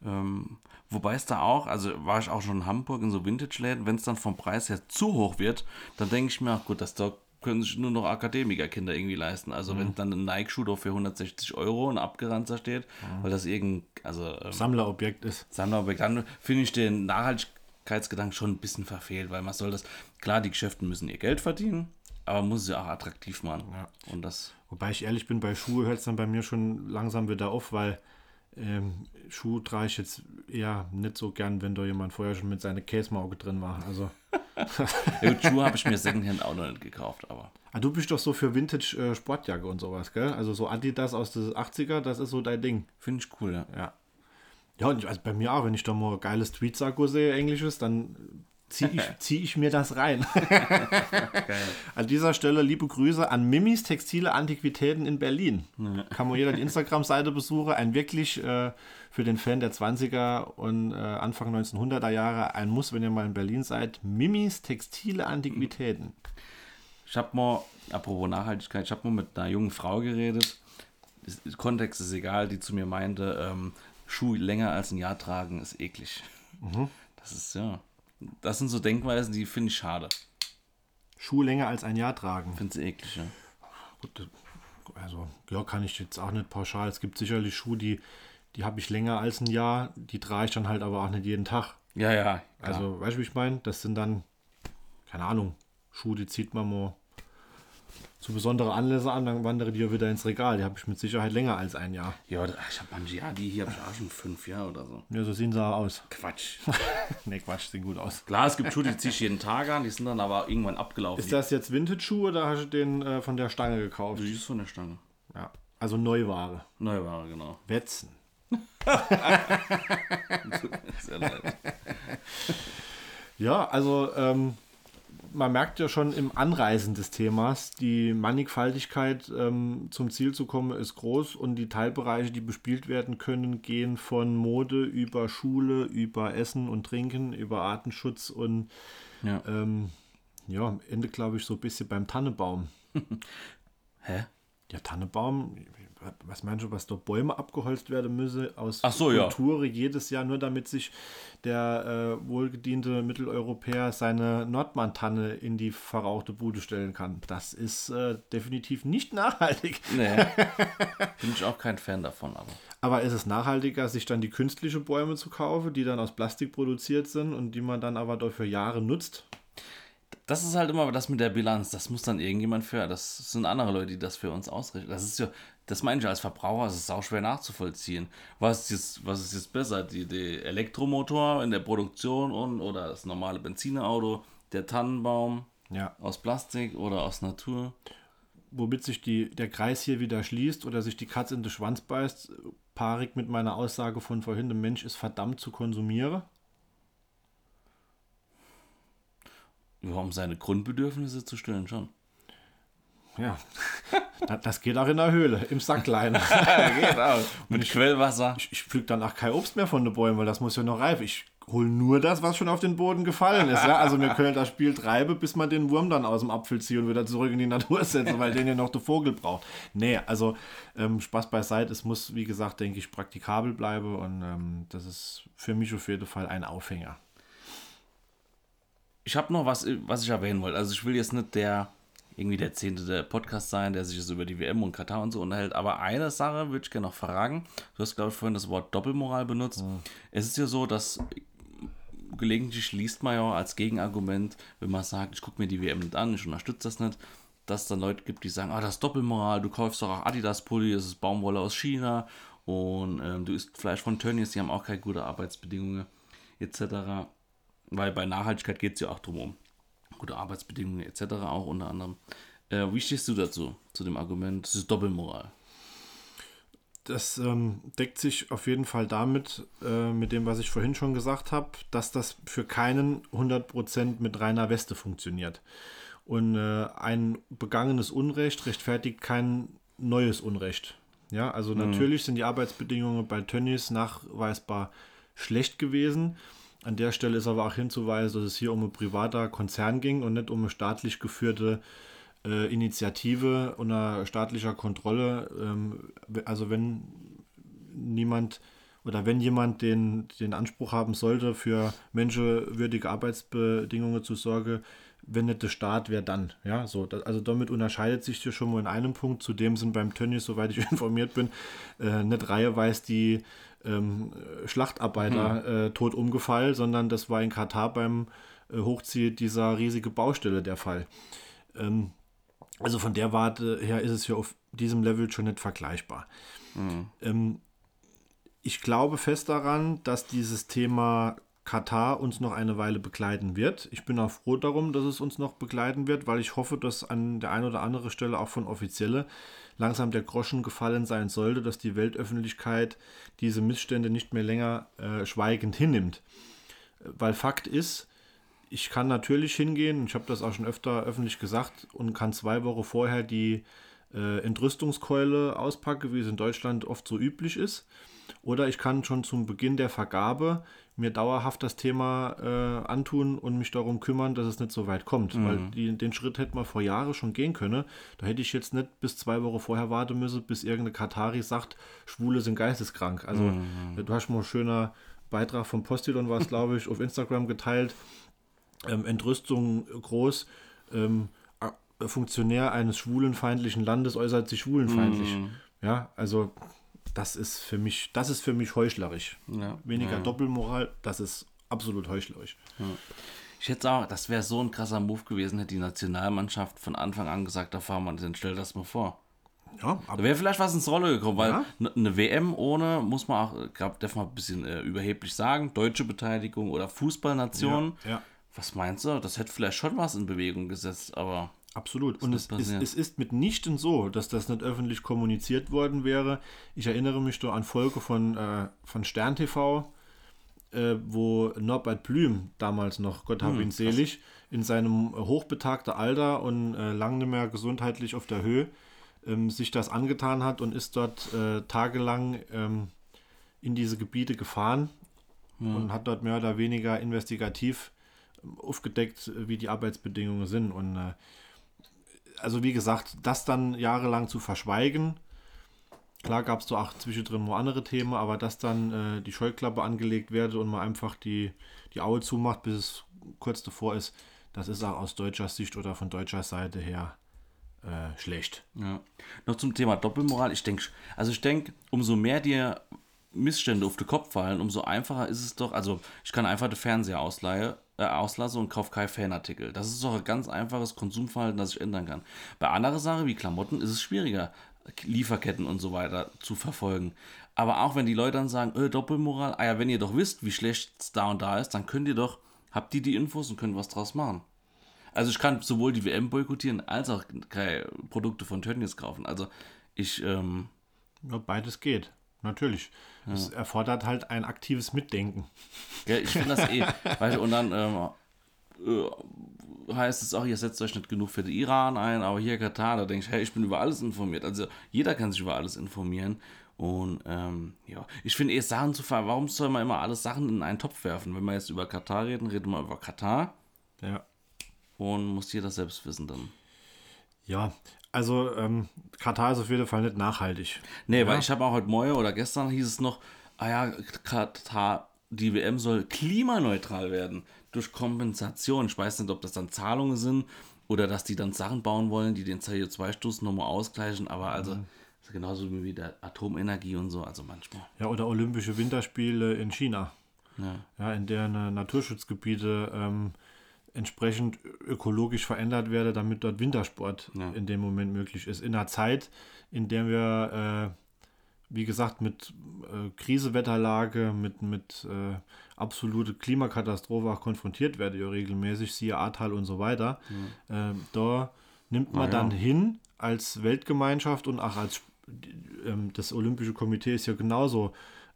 [SPEAKER 2] Ähm, wobei es da auch, also war ich auch schon in Hamburg in so Vintage-Läden, wenn es dann vom Preis her zu hoch wird, dann denke ich mir auch, gut, das da können sich nur noch Akademikerkinder irgendwie leisten. Also
[SPEAKER 1] Mhm.
[SPEAKER 2] wenn dann ein Nike-Schuh doch für 160 Euro ein Abgeranzer steht, weil das irgendein, also ähm,
[SPEAKER 1] Sammlerobjekt ist.
[SPEAKER 2] Sammlerobjekt, dann finde ich den Nachhaltigkeitsgedanken schon ein bisschen verfehlt, weil man soll das, klar, die Geschäfte müssen ihr Geld verdienen, aber man muss sie auch attraktiv machen. Und das,
[SPEAKER 1] Wobei ich ehrlich bin, bei Schuhe hört es dann bei mir schon langsam wieder auf, weil ähm, Schuhe trage ich jetzt eher nicht so gern, wenn da jemand vorher schon mit seiner Käsemauge drin war. Also,
[SPEAKER 2] ja, gut, Schuhe habe ich mir Secondhand auch noch nicht gekauft, aber
[SPEAKER 1] ah, du bist doch so für Vintage äh, und sowas, gell? Also so Adidas aus den 80er, das ist so dein Ding.
[SPEAKER 2] finde ich cool, ja.
[SPEAKER 1] Ja. Ja, und ich- also bei mir auch, wenn ich da mal geiles Tweetsacko sehe, englisches, dann ziehe ich, zieh ich mir das rein. An dieser Stelle liebe Grüße an Mimis Textile Antiquitäten in Berlin. Kann man jeder die Instagram-Seite besuchen. Ein wirklich äh, für den Fan der 20er und äh, Anfang 1900er Jahre ein Muss, wenn ihr mal in Berlin seid. Mimis Textile Antiquitäten.
[SPEAKER 2] Ich habe mal, apropos Nachhaltigkeit, ich habe mal mit einer jungen Frau geredet. Der Kontext ist egal, die zu mir meinte, ähm, Schuh länger als ein Jahr tragen ist eklig. Das ist ja. Das sind so Denkweisen, die finde ich schade.
[SPEAKER 1] Schuhe länger als ein Jahr tragen.
[SPEAKER 2] Finde sie eklig, ja.
[SPEAKER 1] Gut, also ja, kann ich jetzt auch nicht pauschal. Es gibt sicherlich Schuhe, die, die habe ich länger als ein Jahr, die trage ich dann halt aber auch nicht jeden Tag.
[SPEAKER 2] Ja, ja. Klar.
[SPEAKER 1] Also, weißt du, wie ich meine? Das sind dann, keine Ahnung, Schuhe, die zieht man mal zu besondere Anlässe an, dann wandere die ja wieder ins Regal. Die habe ich mit Sicherheit länger als ein Jahr.
[SPEAKER 2] ja, ich habe manche, ja, die hier habe ich auch schon fünf Jahre oder so.
[SPEAKER 1] Ja, so sehen sie aus.
[SPEAKER 2] Quatsch.
[SPEAKER 1] ne, Quatsch, sehen gut aus.
[SPEAKER 2] Klar, es gibt Schuhe, die ziehe ich jeden Tag an, die sind dann aber irgendwann abgelaufen.
[SPEAKER 1] Ist das jetzt Vintage-Schuh oder hast du den äh, von der Stange gekauft?
[SPEAKER 2] die ist von der Stange.
[SPEAKER 1] Ja. Also Neuware.
[SPEAKER 2] Neuware, genau.
[SPEAKER 1] Wetzen.
[SPEAKER 2] Sehr leid.
[SPEAKER 1] Ja, also ähm, man merkt ja schon im Anreißen des Themas, die Mannigfaltigkeit ähm, zum Ziel zu kommen ist groß und die Teilbereiche, die bespielt werden können, gehen von Mode über Schule, über Essen und Trinken, über Artenschutz und
[SPEAKER 2] Ja.
[SPEAKER 1] ähm, ja, am Ende glaube ich so ein bisschen beim Tannebaum.
[SPEAKER 2] Hä?
[SPEAKER 1] Ja, Tannebaum, was meinst du, was da Bäume abgeholzt werden müsse aus
[SPEAKER 2] Ach so, ja.
[SPEAKER 1] Kultur jedes Jahr, nur damit sich der äh, wohlgediente Mitteleuropäer seine Nordmann-Tanne in die verrauchte Bude stellen kann. Das ist äh, definitiv nicht nachhaltig.
[SPEAKER 2] Nee. Bin ich auch kein Fan davon, aber.
[SPEAKER 1] Aber ist es nachhaltiger, sich dann die künstliche Bäume zu kaufen, die dann aus Plastik produziert sind und die man dann aber dafür Jahre nutzt?
[SPEAKER 2] Das ist halt immer das mit der Bilanz. Das muss dann irgendjemand für. Das sind andere Leute, die das für uns ausrichten. Das ist ja, das meine ich als Verbraucher, es ist auch schwer nachzuvollziehen. Was ist jetzt, was ist jetzt besser? Die, die Elektromotor in der Produktion und oder das normale Benzinerauto, der Tannenbaum
[SPEAKER 1] Ja.
[SPEAKER 2] aus Plastik oder aus Natur?
[SPEAKER 1] womit sich die, der Kreis hier wieder schließt oder sich die Katze in den Schwanz beißt, paarig mit meiner Aussage von vorhin, der Mensch ist verdammt zu konsumieren.
[SPEAKER 2] Ja, um seine Grundbedürfnisse zu stillen schon.
[SPEAKER 1] Ja, Da- das geht auch in der Höhle, im Sacklein.
[SPEAKER 2] Geht auch. Mit Quellwasser.
[SPEAKER 1] Ich, ich pflück dann auch kein Obst mehr von den Bäumen, weil das muss ja noch reif. Ich hole nur das, was schon auf den Boden gefallen ist. Ja? Also wir können das Spiel treiben, bis man den Wurm dann aus dem Apfel zieht und wieder zurück in die Natur setzen, weil den ja noch der Vogel braucht. Nee, also ähm, Spaß beiseite. Es muss, wie gesagt, denke ich, praktikabel bleiben und ähm, das ist für mich auf jeden Fall ein Aufhänger.
[SPEAKER 2] Ich habe noch was, was ich erwähnen wollte. Also ich will jetzt nicht der irgendwie der zehnte der Podcast sein, der sich jetzt über die WM und Katar und so unterhält. Aber eine Sache würde ich gerne noch fragen. Du hast, glaube ich, vorhin das Wort Doppelmoral benutzt. Es ist ja so, dass gelegentlich liest man ja als Gegenargument, wenn man sagt, ich gucke mir die WM nicht an, ich unterstütze das nicht, dass es dann Leute gibt, die sagen, ah, das ist Doppelmoral, du kaufst doch auch Adidas-Pulli, es ist Baumwolle aus China und ähm, du isst Fleisch von Tönnies, die haben auch keine gute Arbeitsbedingungen etc. Weil bei Nachhaltigkeit geht es ja auch drum um gute Arbeitsbedingungen etc. auch unter anderem. Äh, wie stehst du dazu, zu dem Argument, es ist Doppelmoral?
[SPEAKER 1] Das ähm, deckt sich auf jeden Fall damit, äh, mit dem, was ich vorhin schon gesagt habe, dass das für keinen 100% mit reiner Weste funktioniert. Und äh, ein begangenes Unrecht rechtfertigt kein neues Unrecht. Ja, also natürlich sind die Arbeitsbedingungen bei Tönnies nachweisbar schlecht gewesen. An der Stelle ist aber auch hinzuweisen, dass es hier um ein privater Konzern ging und nicht um eine staatlich geführte äh, Initiative unter staatlicher Kontrolle. Ähm, also wenn niemand oder wenn jemand den, den Anspruch haben sollte, für menschenwürdige Arbeitsbedingungen zu sorgen, wenn nicht der Staat, wer dann? Ja, so, also damit unterscheidet sich hier schon mal in einem Punkt. Zudem sind beim Tönnies, soweit ich informiert bin, äh, nicht reiheweise die ähm, Schlachtarbeiter hm. äh, tot umgefallen, sondern das war in Katar beim äh, Hochziehen dieser riesige Baustelle der Fall. Ähm, also von der Warte her ist es ja auf diesem Level schon nicht vergleichbar. Mhm. Ähm, ich glaube fest daran, dass dieses Thema Katar uns noch eine Weile begleiten wird. Ich bin auch froh darum, dass es uns noch begleiten wird, weil ich hoffe, dass an der einen oder anderen Stelle auch von Offizielle langsam der Groschen gefallen sein sollte, dass die Weltöffentlichkeit diese Missstände nicht mehr länger äh, schweigend hinnimmt. Weil Fakt ist, ich kann natürlich hingehen, ich habe das auch schon öfter öffentlich gesagt, und kann zwei Wochen vorher die äh, Entrüstungskeule auspacken, wie es in Deutschland oft so üblich ist. Oder ich kann schon zum Beginn der Vergabe mir dauerhaft das Thema äh, antun und mich darum kümmern, dass es nicht so weit kommt. Mhm. Weil die, den Schritt hätte man vor Jahren schon gehen können. Da hätte ich jetzt nicht bis zwei Wochen vorher warten müssen, bis irgendeine Katari sagt, Schwule sind geisteskrank. Also mhm. du hast mal ein schöner Beitrag vom Postillon, war es glaube ich, auf Instagram geteilt ähm, Entrüstung groß. Ähm, Funktionär eines schwulenfeindlichen Landes äußert sich schwulenfeindlich. Mm. Ja, also das ist für mich, das ist für mich heuchlerisch. Ja. Weniger ja. Doppelmoral, das ist absolut heuchlerisch. Ja.
[SPEAKER 2] Ich hätte auch, das wäre so ein krasser Move gewesen, hätte die Nationalmannschaft von Anfang an gesagt, da fahren wir, dann stell das mal vor. Ja, da wäre vielleicht was ins Rolle gekommen, weil ja. eine WM ohne, muss man auch, glaube darf man ein bisschen äh, überheblich sagen, deutsche Beteiligung oder Fußballnation. Ja, ja. Was meinst du? Das hätte vielleicht schon was in Bewegung gesetzt, aber.
[SPEAKER 1] Absolut. Und es ist, es ist mitnichten so, dass das nicht öffentlich kommuniziert worden wäre. Ich erinnere mich da an Folge von, äh, von Stern TV, äh, wo Norbert Blüm, damals noch, Gott hab hm, ihn selig, in seinem hochbetagten Alter und äh, lang nicht mehr gesundheitlich auf der Höhe, ähm, sich das angetan hat und ist dort äh, tagelang ähm, in diese Gebiete gefahren hm. und hat dort mehr oder weniger investigativ aufgedeckt, wie die Arbeitsbedingungen sind. Und äh, also wie gesagt, das dann jahrelang zu verschweigen, klar gab es da auch zwischendrin nur andere Themen, aber dass dann äh, die Scheuklappe angelegt werde und man einfach die, die Aue zumacht, bis es kurz davor ist, das ist auch aus deutscher Sicht oder von deutscher Seite her äh, schlecht.
[SPEAKER 2] Ja. Noch zum Thema Doppelmoral. Ich denke, also ich denke, umso mehr dir Missstände auf den Kopf fallen, umso einfacher ist es doch. Also ich kann einfach den Fernseher ausleihen äh, auslasse und kaufe keinen Fanartikel. Das ist doch ein ganz einfaches Konsumverhalten, das ich ändern kann. Bei anderen Sachen wie Klamotten ist es schwieriger, Lieferketten und so weiter zu verfolgen. Aber auch wenn die Leute dann sagen, äh, Doppelmoral, ah ja, wenn ihr doch wisst, wie schlecht es da und da ist, dann könnt ihr doch, habt ihr die Infos und könnt was draus machen. Also ich kann sowohl die WM boykottieren, als auch Produkte von Tönnies kaufen. Also ich... Ähm,
[SPEAKER 1] ja, beides geht. Natürlich. Ja. Es erfordert halt ein aktives Mitdenken.
[SPEAKER 2] Ja, ich finde das eh. weißt du, und dann ähm, äh, heißt es auch, ihr setzt euch nicht genug für den Iran ein, aber hier Katar, da denke ich, hey, ich bin über alles informiert. Also jeder kann sich über alles informieren. Und ähm, ja, ich finde eh Sachen zu fahren. Warum soll man immer alles Sachen in einen Topf werfen? Wenn wir jetzt über Katar reden, reden wir über Katar. Ja. Und muss jeder selbst wissen dann.
[SPEAKER 1] Ja, also ähm, Katar ist auf jeden Fall nicht nachhaltig.
[SPEAKER 2] Nee, ja. weil ich habe auch heute Morgen oder gestern hieß es noch, ah ja, Katar, die WM soll klimaneutral werden durch Kompensation. Ich weiß nicht, ob das dann Zahlungen sind oder dass die dann Sachen bauen wollen, die den CO2-Stoß nochmal ausgleichen, aber also mhm. genauso wie der Atomenergie und so, also manchmal.
[SPEAKER 1] Ja, oder Olympische Winterspiele in China. Ja, ja in deren Naturschutzgebiete ähm, entsprechend ökologisch verändert werde, damit dort Wintersport ja. in dem Moment möglich ist. In einer Zeit, in der wir, äh, wie gesagt, mit äh, Krisewetterlage, mit, mit äh, absolute Klimakatastrophe auch konfrontiert werde, ja regelmäßig, siehe Ahrtal und so weiter. Ja. Ähm, da nimmt man ja. dann hin als Weltgemeinschaft und auch als ähm, das Olympische Komitee ist ja genauso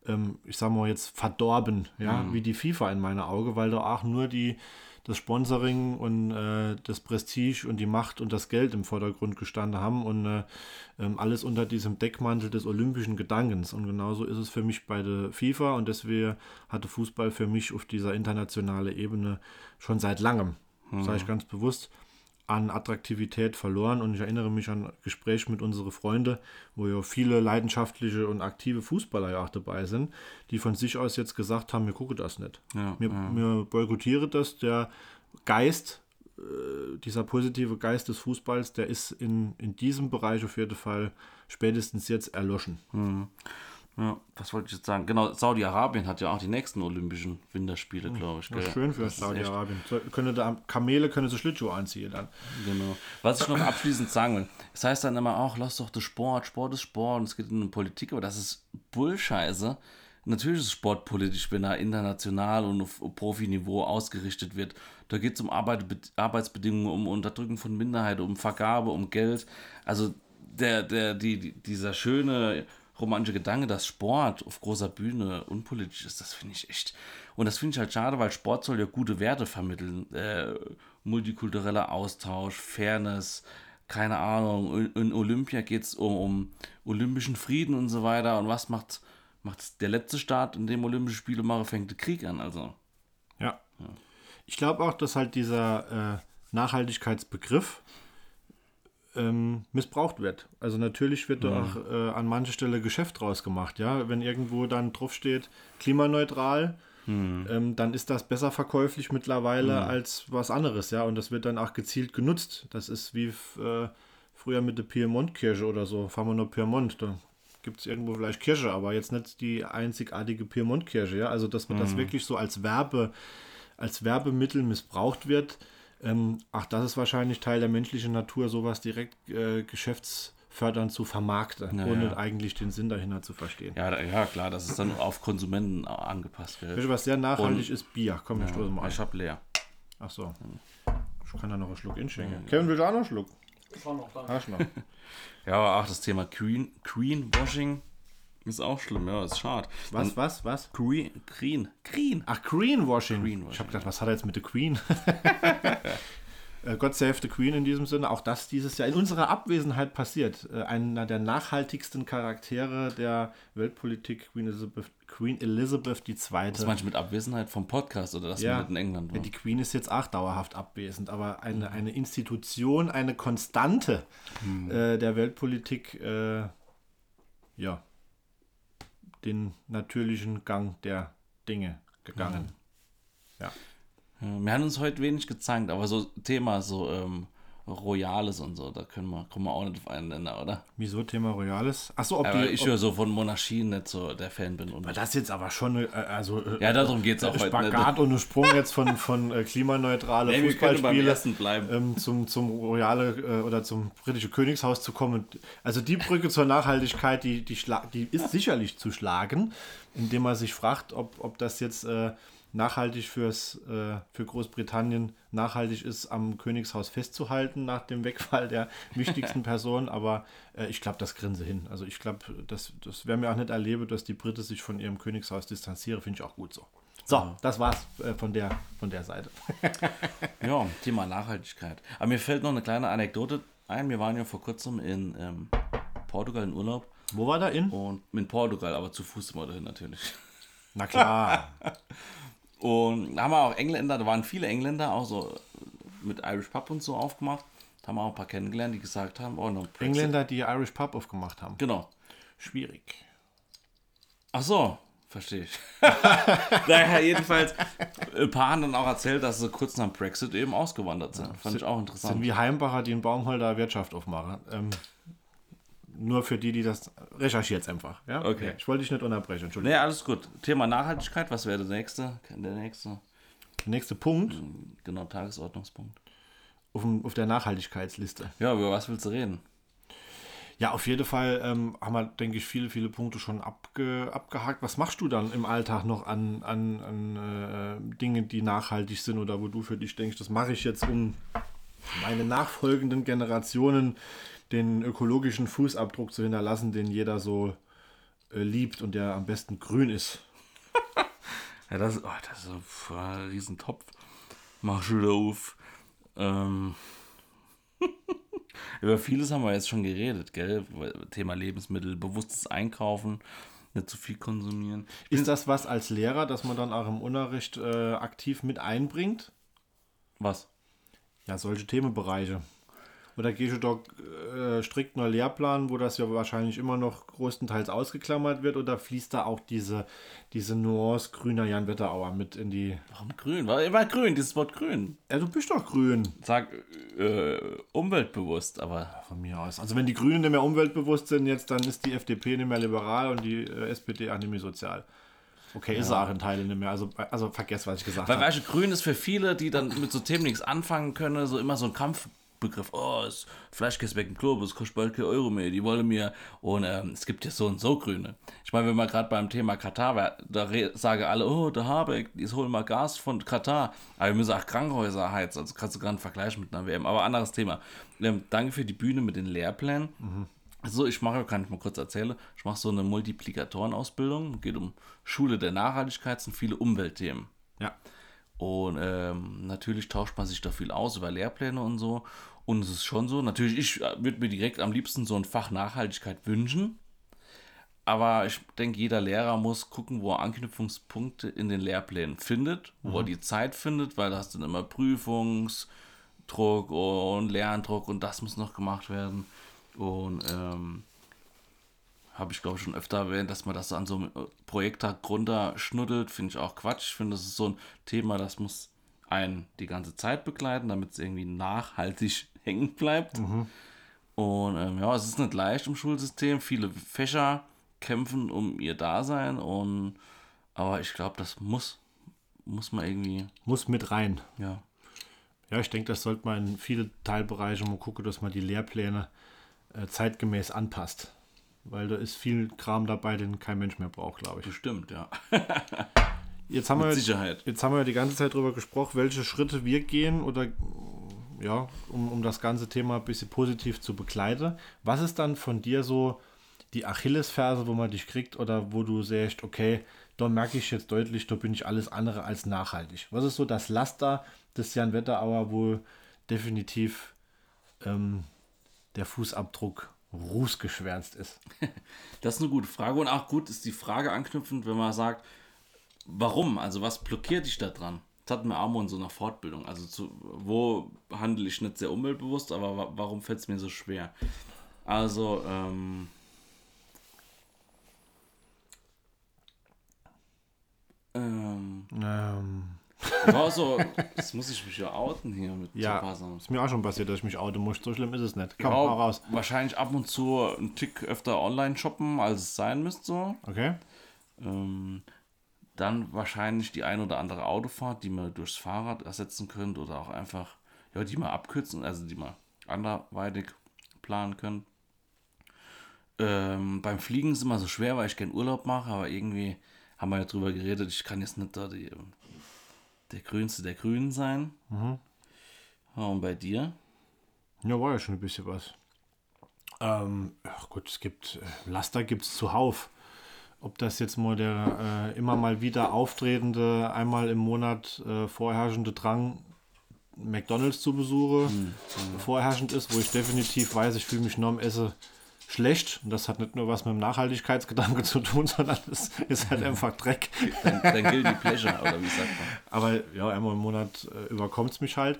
[SPEAKER 1] ähm, ich sag mal jetzt verdorben, ja, mhm. wie die FIFA in meiner Auge, weil da auch nur die das Sponsoring und äh, das Prestige und die Macht und das Geld im Vordergrund gestanden haben und äh, ähm, alles unter diesem Deckmantel des olympischen Gedankens. Und genauso ist es für mich bei der FIFA und deswegen hatte Fußball für mich auf dieser internationalen Ebene schon seit langem, mhm. sage ich ganz bewusst, an Attraktivität verloren und ich erinnere mich an Gespräche mit unseren Freunden, wo ja viele leidenschaftliche und aktive Fußballer ja auch dabei sind, die von sich aus jetzt gesagt haben, wir gucken das nicht. Ja, wir, ja. wir boykottieren das, der Geist äh, dieser positive Geist des Fußballs, der ist in, in diesem Bereich auf jeden Fall spätestens jetzt erloschen.
[SPEAKER 2] Hm. Ja, was wollte ich jetzt sagen? Genau, Saudi-Arabien hat ja auch die nächsten Olympischen Winterspiele, glaube ich.
[SPEAKER 1] Ja, schön für Saudi-Arabien. So, Können da Kamele können sie Schlittschuhe anziehen dann.
[SPEAKER 2] Genau. Was ich noch abschließend sagen will, es heißt dann immer auch, lass doch den Sport, Sport ist Sport und es geht um Politik, aber das ist Bullscheiße. Natürlich ist Sport politisch, wenn er international und auf Profiniveau ausgerichtet wird. Da geht es um Arbeit, Arbeitsbedingungen, um Unterdrücken von Minderheiten, um Vergabe, um Geld. Also der, der, die, die, dieser schöne romantische Gedanke, dass Sport auf großer Bühne unpolitisch ist, das finde ich echt. Und das finde ich halt schade, weil Sport soll ja gute Werte vermitteln. Äh, multikultureller Austausch, Fairness, keine Ahnung. In, in Olympia geht es um, um olympischen Frieden und so weiter. Und was macht, macht der letzte Staat, in dem Olympische Spiele machen, fängt der Krieg an. Also,
[SPEAKER 1] Ja. Ich glaube auch, dass halt dieser äh, Nachhaltigkeitsbegriff ähm, missbraucht wird. Also natürlich wird da auch äh, an mancher Stelle Geschäft draus gemacht, ja. Wenn irgendwo dann drauf steht, klimaneutral, ähm, dann ist das besser verkäuflich mittlerweile als was anderes, ja. Und das wird dann auch gezielt genutzt. Das ist wie äh, früher mit der Piemont-Kirche oder so. Fahren wir nur Piemont, da gibt es irgendwo vielleicht Kirche, aber jetzt nicht die einzigartige Piemont-Kirche, ja. Also dass man das wirklich so als Werbe als Werbemittel missbraucht wird. Ähm, ach, das ist wahrscheinlich Teil der menschlichen Natur, sowas direkt äh, geschäftsfördernd zu vermarkten,
[SPEAKER 2] Ja,
[SPEAKER 1] ohne
[SPEAKER 2] ja.
[SPEAKER 1] eigentlich den Sinn dahinter zu verstehen.
[SPEAKER 2] ja, da- ja, klar, das ist dann auf Konsumenten angepasst. Gell?
[SPEAKER 1] was sehr nachhaltig ist? Bier. Komm, wir stoßen mal
[SPEAKER 2] Ich habe leer.
[SPEAKER 1] Ach so. Ich kann da noch einen Schluck inschenken. Kevin, will du auch noch einen Schluck?
[SPEAKER 3] Schon noch da.
[SPEAKER 1] Hast noch.
[SPEAKER 2] Ja, aber auch das Thema Green, Greenwashing ist auch schlimm, ja, ist schade.
[SPEAKER 1] Was, was, was?
[SPEAKER 2] Green, Green, Green.
[SPEAKER 1] Ach, Greenwashing.
[SPEAKER 2] Greenwashing,
[SPEAKER 1] Ich habe gedacht, was hat er jetzt mit der Queen? Äh, God save the Queen in diesem Sinne. Auch das dieses Jahr in unserer Abwesenheit passiert. Äh, Einer der nachhaltigsten Charaktere der Weltpolitik, Queen Elizabeth, Queen Elizabeth II.
[SPEAKER 2] Das meinst du mit Abwesenheit vom Podcast oder dass
[SPEAKER 1] Ja.
[SPEAKER 2] nicht in England?
[SPEAKER 1] Ja, die Queen ist jetzt auch dauerhaft abwesend, aber eine, eine Institution, eine Konstante äh, der Weltpolitik, äh, ja, den natürlichen Gang der Dinge gegangen. Ja.
[SPEAKER 2] Ja, Wir haben uns heute wenig gezeigt, aber so Thema so ähm, Royales und so, da können wir, kommen wir auch nicht auf einen Länder, oder?
[SPEAKER 1] Wieso Thema Royales? Achso, ob
[SPEAKER 2] Aber
[SPEAKER 1] die.
[SPEAKER 2] ich höre so von Monarchien nicht so der Fan bin. Und
[SPEAKER 1] das ist jetzt aber schon, äh, also. äh,
[SPEAKER 2] ja, darum geht es auch heute
[SPEAKER 1] Spagat und ein Sprung jetzt von, von äh, klimaneutrale
[SPEAKER 2] Nee,
[SPEAKER 1] Fußballspiele ähm, zum, zum royale äh, oder zum britischen Königshaus zu kommen. Also die Brücke zur Nachhaltigkeit, die, die, schla- die ist sicherlich zu schlagen, indem man sich fragt, ob, ob das jetzt äh, nachhaltig fürs, äh, für Großbritannien nachhaltig ist, am Königshaus festzuhalten nach dem Wegfall der wichtigsten Person. Aber äh, ich glaube, das grinse hin. Also ich glaube, das, das wäre mir auch nicht erlebe, dass die Briten sich von ihrem Königshaus distanzieren. Finde ich auch gut so. So, das war's äh, von, der, von der Seite.
[SPEAKER 2] Ja, Thema Nachhaltigkeit. Aber mir fällt noch eine kleine Anekdote ein. Wir waren ja vor kurzem in ähm, Portugal in Urlaub
[SPEAKER 1] Wo war da in?
[SPEAKER 2] und in Portugal, aber zu Fuß sind wir dahin natürlich.
[SPEAKER 1] Na klar.
[SPEAKER 2] Und da haben wir auch Engländer, da waren viele Engländer, auch so mit Irish Pub und so aufgemacht. Da haben wir auch ein paar kennengelernt, die gesagt haben, oh, no, Brexit.
[SPEAKER 1] Engländer, die Irish Pub aufgemacht haben.
[SPEAKER 2] Genau.
[SPEAKER 1] Schwierig.
[SPEAKER 2] Ach so, verstehe ich. naja, jedenfalls, ein paar haben dann auch erzählt, dass sie kurz nach Brexit eben ausgewandert sind. Fand ich auch
[SPEAKER 1] Sind
[SPEAKER 2] interessant.
[SPEAKER 1] wie Heimbacher, die in Baumholder Wirtschaft aufmachen. Ähm, nur für die, die das recherchiert einfach. Ja?
[SPEAKER 2] Okay.
[SPEAKER 1] Ich wollte dich nicht unterbrechen, Entschuldigung.
[SPEAKER 2] Nee, alles gut. Thema Nachhaltigkeit, was wäre der nächste? Der nächste,
[SPEAKER 1] Der nächste Punkt
[SPEAKER 2] genau, Tagesordnungspunkt.
[SPEAKER 1] auf, dem, auf der Nachhaltigkeitsliste.
[SPEAKER 2] Ja, über was willst du reden?
[SPEAKER 1] Ja, auf jeden Fall ähm, haben wir, denke ich, viele, viele Punkte schon abge, abgehakt. Was machst du dann im Alltag noch an, an, an äh, Dingen, die nachhaltig sind oder wo du für dich denkst, das mache ich jetzt, um meine nachfolgenden Generationen den ökologischen Fußabdruck zu hinterlassen, den jeder so äh, liebt und der am besten grün ist.
[SPEAKER 2] Ja, das, oh, das ist ein ein Riesentopf. Mach schon auf. Ähm, über vieles haben wir jetzt schon geredet, gell? Thema Lebensmittel, bewusstes Einkaufen, nicht zu viel konsumieren.
[SPEAKER 1] Ist das was als Lehrer, dass man dann auch im Unterricht äh, aktiv mit einbringt?
[SPEAKER 2] Was?
[SPEAKER 1] Ja, solche Themenbereiche. Oder gehst du doch äh, strikt nur Lehrplan, wo das ja wahrscheinlich immer noch größtenteils ausgeklammert wird? Oder fließt da auch diese, diese Nuance grüner Jan Wetterauer mit in die.
[SPEAKER 2] Warum grün? War immer grün, dieses Wort grün.
[SPEAKER 1] Ja, du bist doch grün.
[SPEAKER 2] Sag äh, umweltbewusst, aber.
[SPEAKER 1] Von mir aus. Also, wenn die Grünen nicht mehr umweltbewusst sind, jetzt, dann ist die FDP nicht mehr liberal und die äh, SPD auch nicht mehr sozial. Okay, ist auch in Teilen nicht mehr. Also, also vergesst, was ich gesagt
[SPEAKER 2] Weil
[SPEAKER 1] habe.
[SPEAKER 2] weißt du, grün ist für viele, die dann mit so Themen nichts anfangen können, so immer so ein Kampfbegriff. Oh, das Fleischkäse im Globus kostet bald kein Euro mehr, die wollen mir. Und ähm, es gibt ja so und so Grüne. Ich meine, wenn man gerade beim Thema Katar war, da sagen alle, oh, der Habeck, die holen mal Gas von Katar. Aber wir müssen auch Krankenhäuser heizen. Also kannst du gerade einen Vergleich mit einer WM. Aber anderes Thema. Ähm, danke für die Bühne mit den Lehrplänen. So, ich mache, kann ich mal kurz erzählen, ich mache so eine Multiplikatorenausbildung, geht um Schule der Nachhaltigkeit, sind viele Umweltthemen.
[SPEAKER 1] Ja.
[SPEAKER 2] Und ähm, natürlich tauscht man sich da viel aus über Lehrpläne und so. Und es ist schon so, natürlich, ich würde mir direkt am liebsten so ein Fach Nachhaltigkeit wünschen. Aber ich denke, jeder Lehrer muss gucken, wo er Anknüpfungspunkte in den Lehrplänen findet, wo er die Zeit findet, weil da hast du dann immer Prüfungsdruck und Lerndruck und das muss noch gemacht werden. Und ähm, habe ich glaube ich schon öfter erwähnt, dass man das an so einem äh, Projekttag runterschnuddelt, finde ich auch Quatsch. Ich finde, das ist so ein Thema, das muss einen die ganze Zeit begleiten, damit es irgendwie nachhaltig hängen bleibt. Und ähm, ja, es ist nicht leicht im Schulsystem. Viele Fächer kämpfen um ihr Dasein und aber ich glaube, das muss muss man irgendwie
[SPEAKER 1] Muss mit rein.
[SPEAKER 2] ja
[SPEAKER 1] Ja, ich denke, das sollte man in viele Teilbereiche mal gucken, dass man die Lehrpläne äh, zeitgemäß anpasst. Weil da ist viel Kram dabei, den kein Mensch mehr braucht, glaube ich.
[SPEAKER 2] bestimmt ja
[SPEAKER 1] Jetzt haben, wir,
[SPEAKER 2] mit Sicherheit.
[SPEAKER 1] jetzt haben wir die ganze Zeit darüber gesprochen, welche Schritte wir gehen oder ja, um, um das ganze Thema ein bisschen positiv zu begleiten. Was ist dann von dir so die Achillesferse, wo man dich kriegt oder wo du sagst, okay, da merke ich jetzt deutlich, da bin ich alles andere als nachhaltig. Was ist so das Laster des Jan Wetterauer, wo definitiv ähm, der Fußabdruck rußgeschwärzt ist?
[SPEAKER 2] Das ist eine gute Frage. Und auch gut ist die Frage anknüpfend, wenn man sagt, warum? Also was blockiert dich da dran? Das hatten wir auch mal in so einer Fortbildung. Also zu, wo handle ich nicht sehr umweltbewusst, aber wa warum fällt es mir so schwer? Also, ähm, ähm,
[SPEAKER 1] Ähm,
[SPEAKER 2] war so, jetzt muss ich mich ja outen hier mit
[SPEAKER 1] ja,
[SPEAKER 2] Sachen.
[SPEAKER 1] ist mir auch schon passiert, dass ich mich outen muss. So schlimm ist es nicht. Komm,
[SPEAKER 2] Ja,
[SPEAKER 1] hau raus.
[SPEAKER 2] Wahrscheinlich ab und zu einen Tick öfter online shoppen, als es sein müsste so.
[SPEAKER 1] Okay?
[SPEAKER 2] Ähm, dann wahrscheinlich die ein oder andere Autofahrt, die man durchs Fahrrad ersetzen könnte oder auch einfach, ja, die man abkürzen, also die man anderweitig planen können. Ähm, beim Fliegen ist es immer so schwer, weil ich gerne Urlaub mache, aber irgendwie haben wir ja drüber geredet, ich kann jetzt nicht da die, der Grünste der Grünen sein. Ja, und bei dir?
[SPEAKER 1] Ja, war ja schon ein bisschen was. Ähm, ach gut, es gibt äh, Laster gibt es zuhauf. Ob das jetzt mal der äh, immer mal wieder auftretende, einmal im Monat äh, vorherrschende Drang, McDonalds zu besuchen, vorherrschend ist, wo ich definitiv weiß, ich fühle mich nur am Essen schlecht. Und das hat nicht nur was mit dem Nachhaltigkeitsgedanke zu tun, sondern es ist halt einfach Dreck.
[SPEAKER 2] Dein, dein Guilty Pleasure, oder wie sagt man?
[SPEAKER 1] Aber ja, einmal im Monat äh, überkommt es mich halt.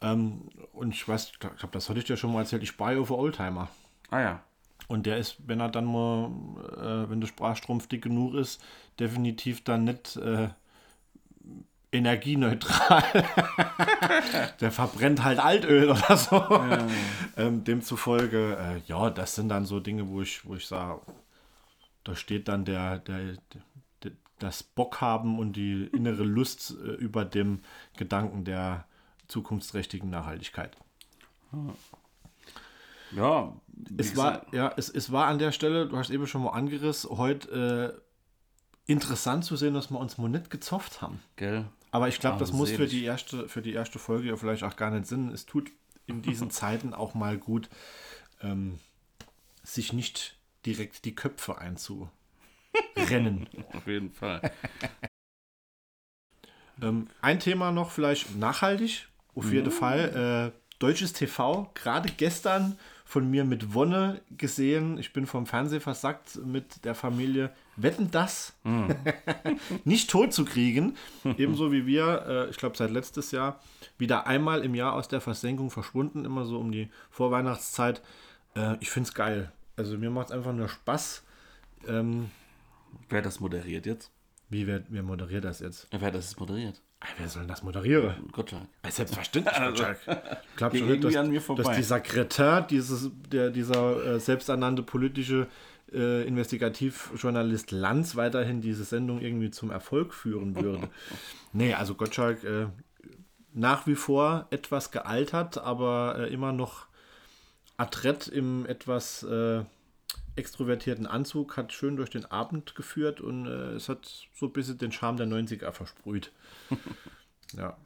[SPEAKER 1] Ähm, und ich weiß, ich glaube, das hatte ich dir schon mal erzählt, ich spare für Oldtimer.
[SPEAKER 2] Ah ja.
[SPEAKER 1] Und der ist, wenn er dann mal, äh, wenn der Sprachstrumpf dick genug ist, definitiv dann nicht äh, energieneutral. der verbrennt halt Altöl oder so. Ähm, demzufolge, äh, ja, das sind dann so Dinge, wo ich, wo ich sage, da steht dann der, der, der, das Bock haben und die innere Lust äh, über dem Gedanken der zukunftsträchtigen Nachhaltigkeit.
[SPEAKER 2] Ja,
[SPEAKER 1] Es war, ja, es, es war an der Stelle, du hast eben schon mal angerissen, heute äh, interessant zu sehen, dass wir uns mal nicht gezofft haben.
[SPEAKER 2] Gell?
[SPEAKER 1] Aber ich glaube, das muss für die, erste, für die erste Folge ja vielleicht auch gar nicht Sinn. Es tut in diesen Zeiten auch mal gut, ähm, sich nicht direkt die Köpfe einzurennen.
[SPEAKER 2] Auf jeden Fall.
[SPEAKER 1] ähm, ein Thema noch vielleicht nachhaltig, auf jeden Fall. Äh, deutsches TV, gerade gestern von mir mit Wonne gesehen. Ich bin vom Fernsehen versackt mit der Familie. Wetten das nicht tot zu kriegen, ebenso wie wir, äh, ich glaube seit letztes Jahr, wieder einmal im Jahr aus der Versenkung verschwunden, immer so um die Vorweihnachtszeit. Äh, ich finde es geil. Also mir macht es einfach nur Spaß. Ähm,
[SPEAKER 2] Wer das moderiert jetzt?
[SPEAKER 1] wie, wer, wer moderiert das jetzt?
[SPEAKER 2] Wer das moderiert?
[SPEAKER 1] Wer soll denn das moderieren?
[SPEAKER 2] Gottschalk.
[SPEAKER 1] Selbstverständlich, Gottschalk. Ich glaube
[SPEAKER 2] Ging
[SPEAKER 1] schon nicht, dass, dass die Sekretär, dieses, der, dieser äh, selbsternannte politische äh, Investigativjournalist Lanz weiterhin diese Sendung irgendwie zum Erfolg führen würde. nee, also Gottschalk äh, nach wie vor etwas gealtert, aber äh, immer noch adrett im etwas äh, extrovertierten Anzug, hat schön durch den Abend geführt und äh, es hat so ein bisschen den Charme der 90er versprüht. ja.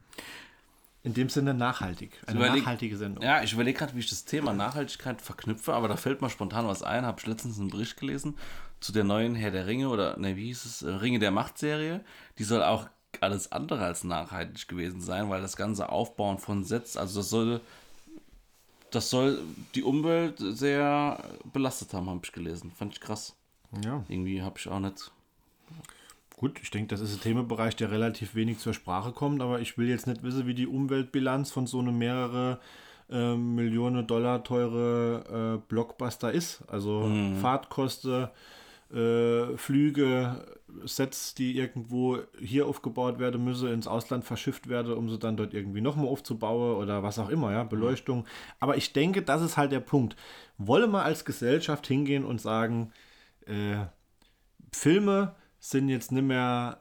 [SPEAKER 1] In dem Sinne nachhaltig. Eine
[SPEAKER 2] überleg-
[SPEAKER 1] nachhaltige Sendung.
[SPEAKER 2] Ja, ich überlege gerade, wie ich das Thema Nachhaltigkeit verknüpfe, aber da fällt mir spontan was ein. Habe ich letztens einen Bericht gelesen zu der neuen Herr der Ringe oder, ne, wie hieß es? Äh, Ringe der Macht-Serie. Die soll auch alles andere als nachhaltig gewesen sein, weil das ganze Aufbauen von Sets, also das soll, das soll die Umwelt sehr belastet haben, habe ich gelesen. Fand ich krass.
[SPEAKER 1] ja.
[SPEAKER 2] Irgendwie habe ich auch nicht.
[SPEAKER 1] Gut, ich denke, das ist ein Themenbereich, der relativ wenig zur Sprache kommt, aber ich will jetzt nicht wissen, wie die Umweltbilanz von so einem mehrere äh, Millionen Dollar teure äh, Blockbuster ist. Also Fahrtkosten, äh, Flüge, Sets, die irgendwo hier aufgebaut werden müssen, ins Ausland verschifft werden, um sie dann dort irgendwie nochmal aufzubauen oder was auch immer, ja, Beleuchtung. Aber ich denke, das ist halt der Punkt. Wollen wir als Gesellschaft hingehen und sagen, äh, Filme sind jetzt nicht mehr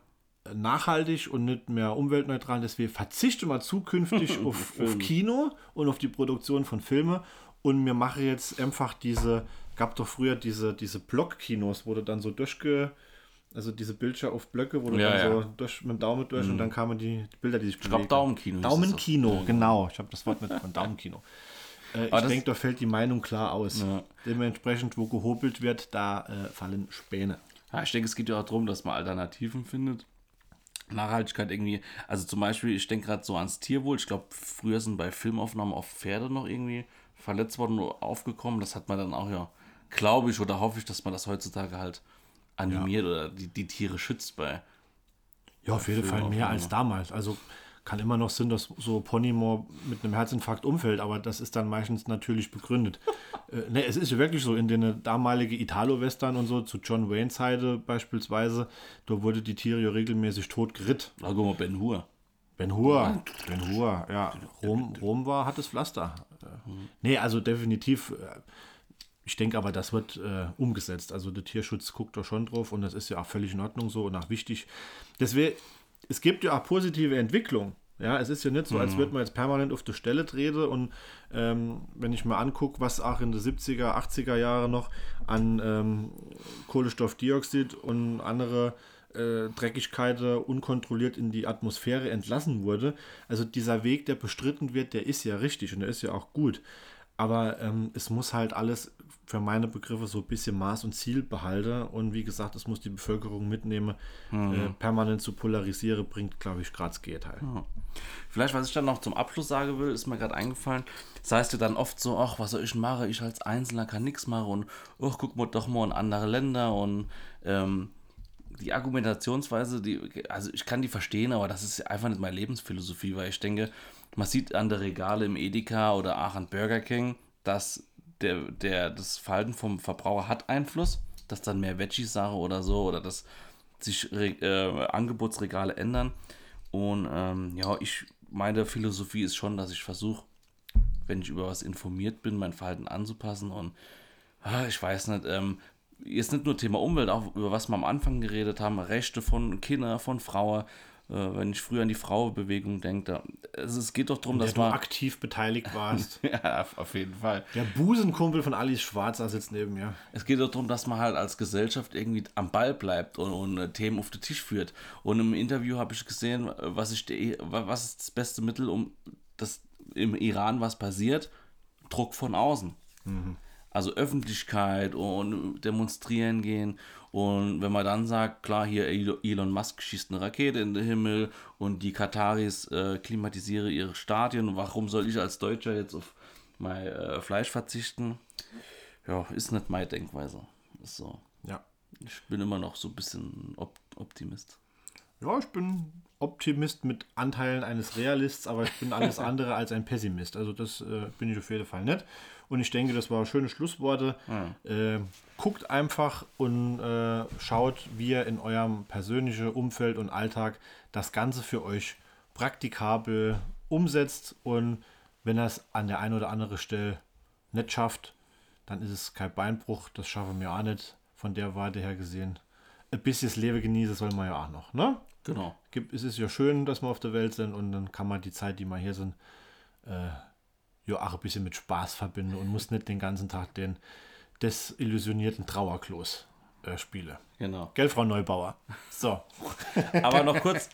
[SPEAKER 1] nachhaltig und nicht mehr umweltneutral, deswegen verzichten wir zukünftig auf, auf Kino und auf die Produktion von Filmen und mir mache jetzt einfach diese, gab doch früher diese, diese Blockkinos, wo du dann so durchge, also diese Bildschirme auf Blöcke, wo du
[SPEAKER 2] Ja,
[SPEAKER 1] dann
[SPEAKER 2] ja.
[SPEAKER 1] so durch, mit dem Daumen durch und dann kamen die Bilder, die sich
[SPEAKER 2] Ich glaube, Daumenkino.
[SPEAKER 1] Daumenkino, genau. Ich habe das Wort mit von Daumenkino. Äh, ich denke, da fällt die Meinung klar aus.
[SPEAKER 2] Ja.
[SPEAKER 1] Dementsprechend, wo gehobelt wird, da äh, fallen Späne.
[SPEAKER 2] Ja, ich denke, es geht ja auch darum, dass man Alternativen findet. Nachhaltigkeit irgendwie, also zum Beispiel, ich denke gerade so ans Tierwohl. Ich glaube, früher sind bei Filmaufnahmen auch Pferde noch irgendwie verletzt worden oder aufgekommen. Das hat man dann auch ja, glaube ich oder hoffe ich, dass man das heutzutage halt animiert oder die, die Tiere schützt bei.
[SPEAKER 1] Ja, auf jeden Fall mehr als damals. Also kann immer noch Sinn, dass so Ponymo mit einem Herzinfarkt umfällt, aber das ist dann meistens natürlich begründet. äh, ne, es ist ja wirklich so, in den damaligen Italo-Western und so, zu John Wayne Zeite beispielsweise, da wurde die Tiere ja regelmäßig tot geritt.
[SPEAKER 2] Na, guck mal, Ben Hur.
[SPEAKER 1] Ben Hur, Ben Hur, ja. Rom, Rom war, hat das Pflaster. Äh, Nee, also definitiv. äh, Ich denke aber, das wird äh, umgesetzt. Also der Tierschutz guckt da schon drauf und das ist ja auch völlig in Ordnung so und auch wichtig. Deswegen, es gibt ja auch positive Entwicklung. Ja, es ist ja nicht so, als würde man jetzt permanent auf der Stelle treten und ähm, wenn ich mir angucke, was auch in den 70er, 80er Jahre noch an ähm, Kohlenstoffdioxid und andere äh, Dreckigkeiten unkontrolliert in die Atmosphäre entlassen wurde. Also dieser Weg, der bestritten wird, der ist ja richtig und der ist ja auch gut. Aber ähm, es muss halt alles für meine Begriffe so ein bisschen Maß und Ziel behalten. Und wie gesagt, es muss die Bevölkerung mitnehmen. Äh, permanent zu polarisieren, bringt, glaube ich, gerade das Gegenteil.
[SPEAKER 2] Vielleicht, was ich dann noch zum Abschluss sagen will, ist mir gerade eingefallen. Das heißt ja dann oft so, ach, was soll ich machen? Ich als Einzelner kann nichts machen und ach, guck mal doch mal in andere Länder und ähm, die Argumentationsweise, die, also ich kann die verstehen, aber das ist einfach nicht meine Lebensphilosophie, weil ich denke, man sieht an der Regale im Edeka oder auch an Burger King, dass der, der, das Verhalten vom Verbraucher hat Einfluss, dass dann mehr Veggies Sache oder so oder dass sich äh, Angebotsregale ändern. Und ähm, ja, ich meine Philosophie ist schon, dass ich versuche, wenn ich über was informiert bin, mein Verhalten anzupassen und ah, ich weiß nicht, ähm, jetzt nicht nur Thema Umwelt, auch über was wir am Anfang geredet haben, Rechte von Kindern, von Frauen, wenn ich früher an die Frauenbewegung denke, da, es, geht doch darum,
[SPEAKER 1] Dass
[SPEAKER 2] man
[SPEAKER 1] aktiv beteiligt warst.
[SPEAKER 2] ja, auf- jeden Fall.
[SPEAKER 1] Der Busenkumpel von Alice Schwarzer sitzt neben mir.
[SPEAKER 2] Es geht doch darum, dass man halt als Gesellschaft irgendwie am Ball bleibt und, und äh, Themen auf den Tisch führt. Und im Interview habe ich gesehen, äh, was, ich, was ist das beste Mittel, um dass im Iran was passiert? Druck von außen. Also Öffentlichkeit und demonstrieren gehen. Und wenn man dann sagt, klar, hier Elo- Elon Musk schießt eine Rakete in den Himmel und die Kataris äh, klimatisieren ihre Stadien, warum soll ich als Deutscher jetzt auf mein äh, Fleisch verzichten? Ja, ist nicht meine Denkweise. Ist so.
[SPEAKER 1] Ja.
[SPEAKER 2] Ich bin immer noch so ein bisschen Op Optimist.
[SPEAKER 1] Ja, ich bin Optimist mit Anteilen eines Realists, aber ich bin alles andere als ein Pessimist. Also das äh, bin ich auf jeden Fall nicht. Und ich denke, das waren schöne Schlussworte. Äh, guckt einfach und äh, schaut, wie ihr in eurem persönlichen Umfeld und Alltag das Ganze für euch praktikabel umsetzt. Und wenn er es an der einen oder anderen Stelle nicht schafft, dann ist es kein Beinbruch. Das schaffen wir auch nicht von der Warte her gesehen. Ein bisschen das Leben genießen soll man ja auch noch, ne?
[SPEAKER 2] Genau.
[SPEAKER 1] gibt, es ist ja schön, dass wir auf der Welt sind und dann kann man die Zeit, die wir hier sind, äh, ja auch ein bisschen mit Spaß verbinden und muss nicht den ganzen Tag den desillusionierten Trauerklos äh, spielen.
[SPEAKER 2] Genau.
[SPEAKER 1] Gell, Frau Neubauer? So.
[SPEAKER 2] Aber noch kurz,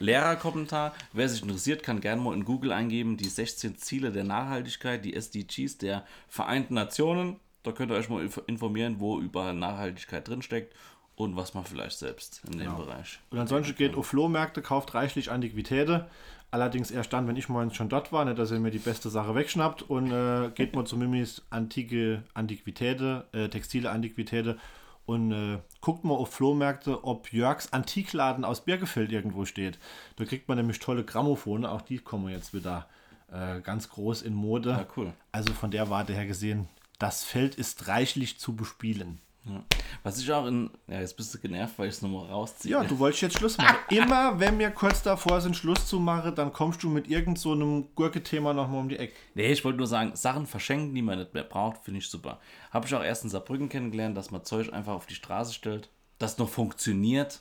[SPEAKER 2] Lehrerkommentar. Wer sich interessiert, kann gerne mal in Google eingeben, die 16 Ziele der Nachhaltigkeit, die SDGs der Vereinten Nationen. Da könnt ihr euch mal inf- informieren, wo überall Nachhaltigkeit drinsteckt und was man vielleicht selbst in dem Bereich.
[SPEAKER 1] Und ansonsten geht auf Flohmärkte, kauft reichlich Antiquitäten. Allerdings erst dann, wenn ich morgens schon dort war, nicht, dass ihr mir die beste Sache wegschnappt. Und äh, geht mal zumindest antike Antiquitäten, äh, textile Antiquitäten und äh, guckt mal auf Flohmärkte, ob Jörgs Antikladen aus Birkefeld irgendwo steht. Da kriegt man nämlich tolle Grammophone, auch die kommen jetzt wieder äh, ganz groß in Mode.
[SPEAKER 2] Ja, cool.
[SPEAKER 1] Also von der Warte her gesehen, das Feld ist reichlich zu bespielen.
[SPEAKER 2] Ja. Was ich auch in. Ja, jetzt bist du genervt, weil ich es nochmal rausziehe.
[SPEAKER 1] Ja, du wolltest jetzt Schluss machen. Immer wenn wir kurz davor sind, Schluss zu machen, dann kommst du mit irgend so einem Gurke-Thema nochmal um die Ecke.
[SPEAKER 2] Nee, ich wollte nur sagen, Sachen verschenken, die man nicht mehr braucht, finde ich super. Habe ich auch erst in Saarbrücken kennengelernt, dass man Zeug einfach auf die Straße stellt, das noch funktioniert.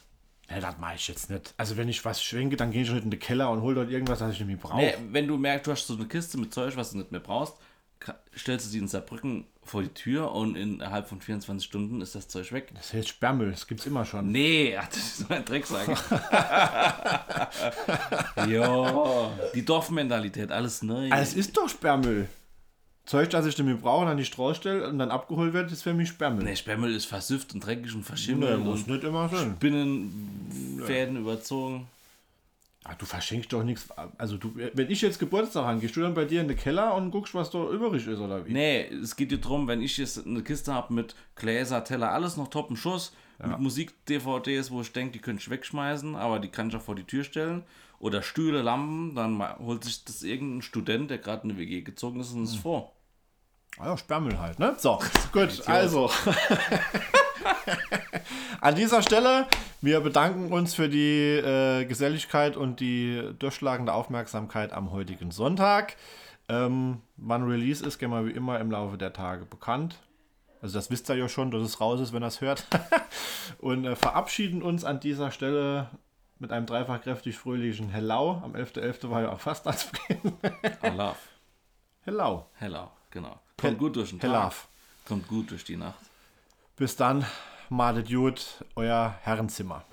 [SPEAKER 1] Ja, das mache ich jetzt nicht. Also wenn ich was schwenke, dann gehe ich nicht in den Keller und hol dort irgendwas, was ich nicht mehr brauche.
[SPEAKER 2] Nee, wenn du merkst, du hast so eine Kiste mit Zeug, was du nicht mehr brauchst, stellst du sie in Saarbrücken vor die Tür und innerhalb von 24 Stunden ist das Zeug weg.
[SPEAKER 1] Das heißt Sperrmüll, das gibt's immer schon.
[SPEAKER 2] Nee, ach, das ist so ein Drecksack. jo, die Dorfmentalität, alles neu.
[SPEAKER 1] Ah, Es ist doch Sperrmüll. Zeug, das ich mehr brauche, dann die Straße stelle und dann abgeholt wird, ist für mich Sperrmüll.
[SPEAKER 2] Nee, Sperrmüll ist versüfft und dreckig und
[SPEAKER 1] Nee,
[SPEAKER 2] verschimmelt
[SPEAKER 1] muss
[SPEAKER 2] und
[SPEAKER 1] nicht immer sein.
[SPEAKER 2] Spinnenfäden überzogen.
[SPEAKER 1] Ah, du verschenkst doch nichts. Also du, wenn ich jetzt Geburtstag habe, gehst du dann bei dir in den Keller und guckst, was da übrig ist, oder wie?
[SPEAKER 2] Nee, es geht dir drum, wenn ich jetzt eine Kiste habe mit Gläser, Teller, alles noch top im Schuss, mit Musik-DVDs, wo ich denke, die könnte ich wegschmeißen, aber die kann ich auch vor die Tür stellen. Oder Stühle, Lampen, dann holt sich das irgendein Student, der gerade in eine WG gezogen ist, und es vor.
[SPEAKER 1] Ah ja, Sperrmüll halt, ne? So, gut, also. An dieser Stelle, wir bedanken uns für die äh, Geselligkeit und die durchschlagende Aufmerksamkeit am heutigen Sonntag. Ähm, wann Release ist, gehen wir wie immer im Laufe der Tage bekannt. Also das wisst ihr ja schon, dass es raus ist, wenn ihr es hört. und äh, verabschieden uns an dieser Stelle mit einem dreifach kräftig fröhlichen Hello. Am 11.11. war ja auch Fastnachtsbeginn.
[SPEAKER 2] Allah.
[SPEAKER 1] Hello.
[SPEAKER 2] Hello, genau. Kommt gut durch den Tag.
[SPEAKER 1] Hellaf.
[SPEAKER 2] Kommt gut durch die Nacht.
[SPEAKER 1] Bis dann, malet gut, euer Herrenzimmer.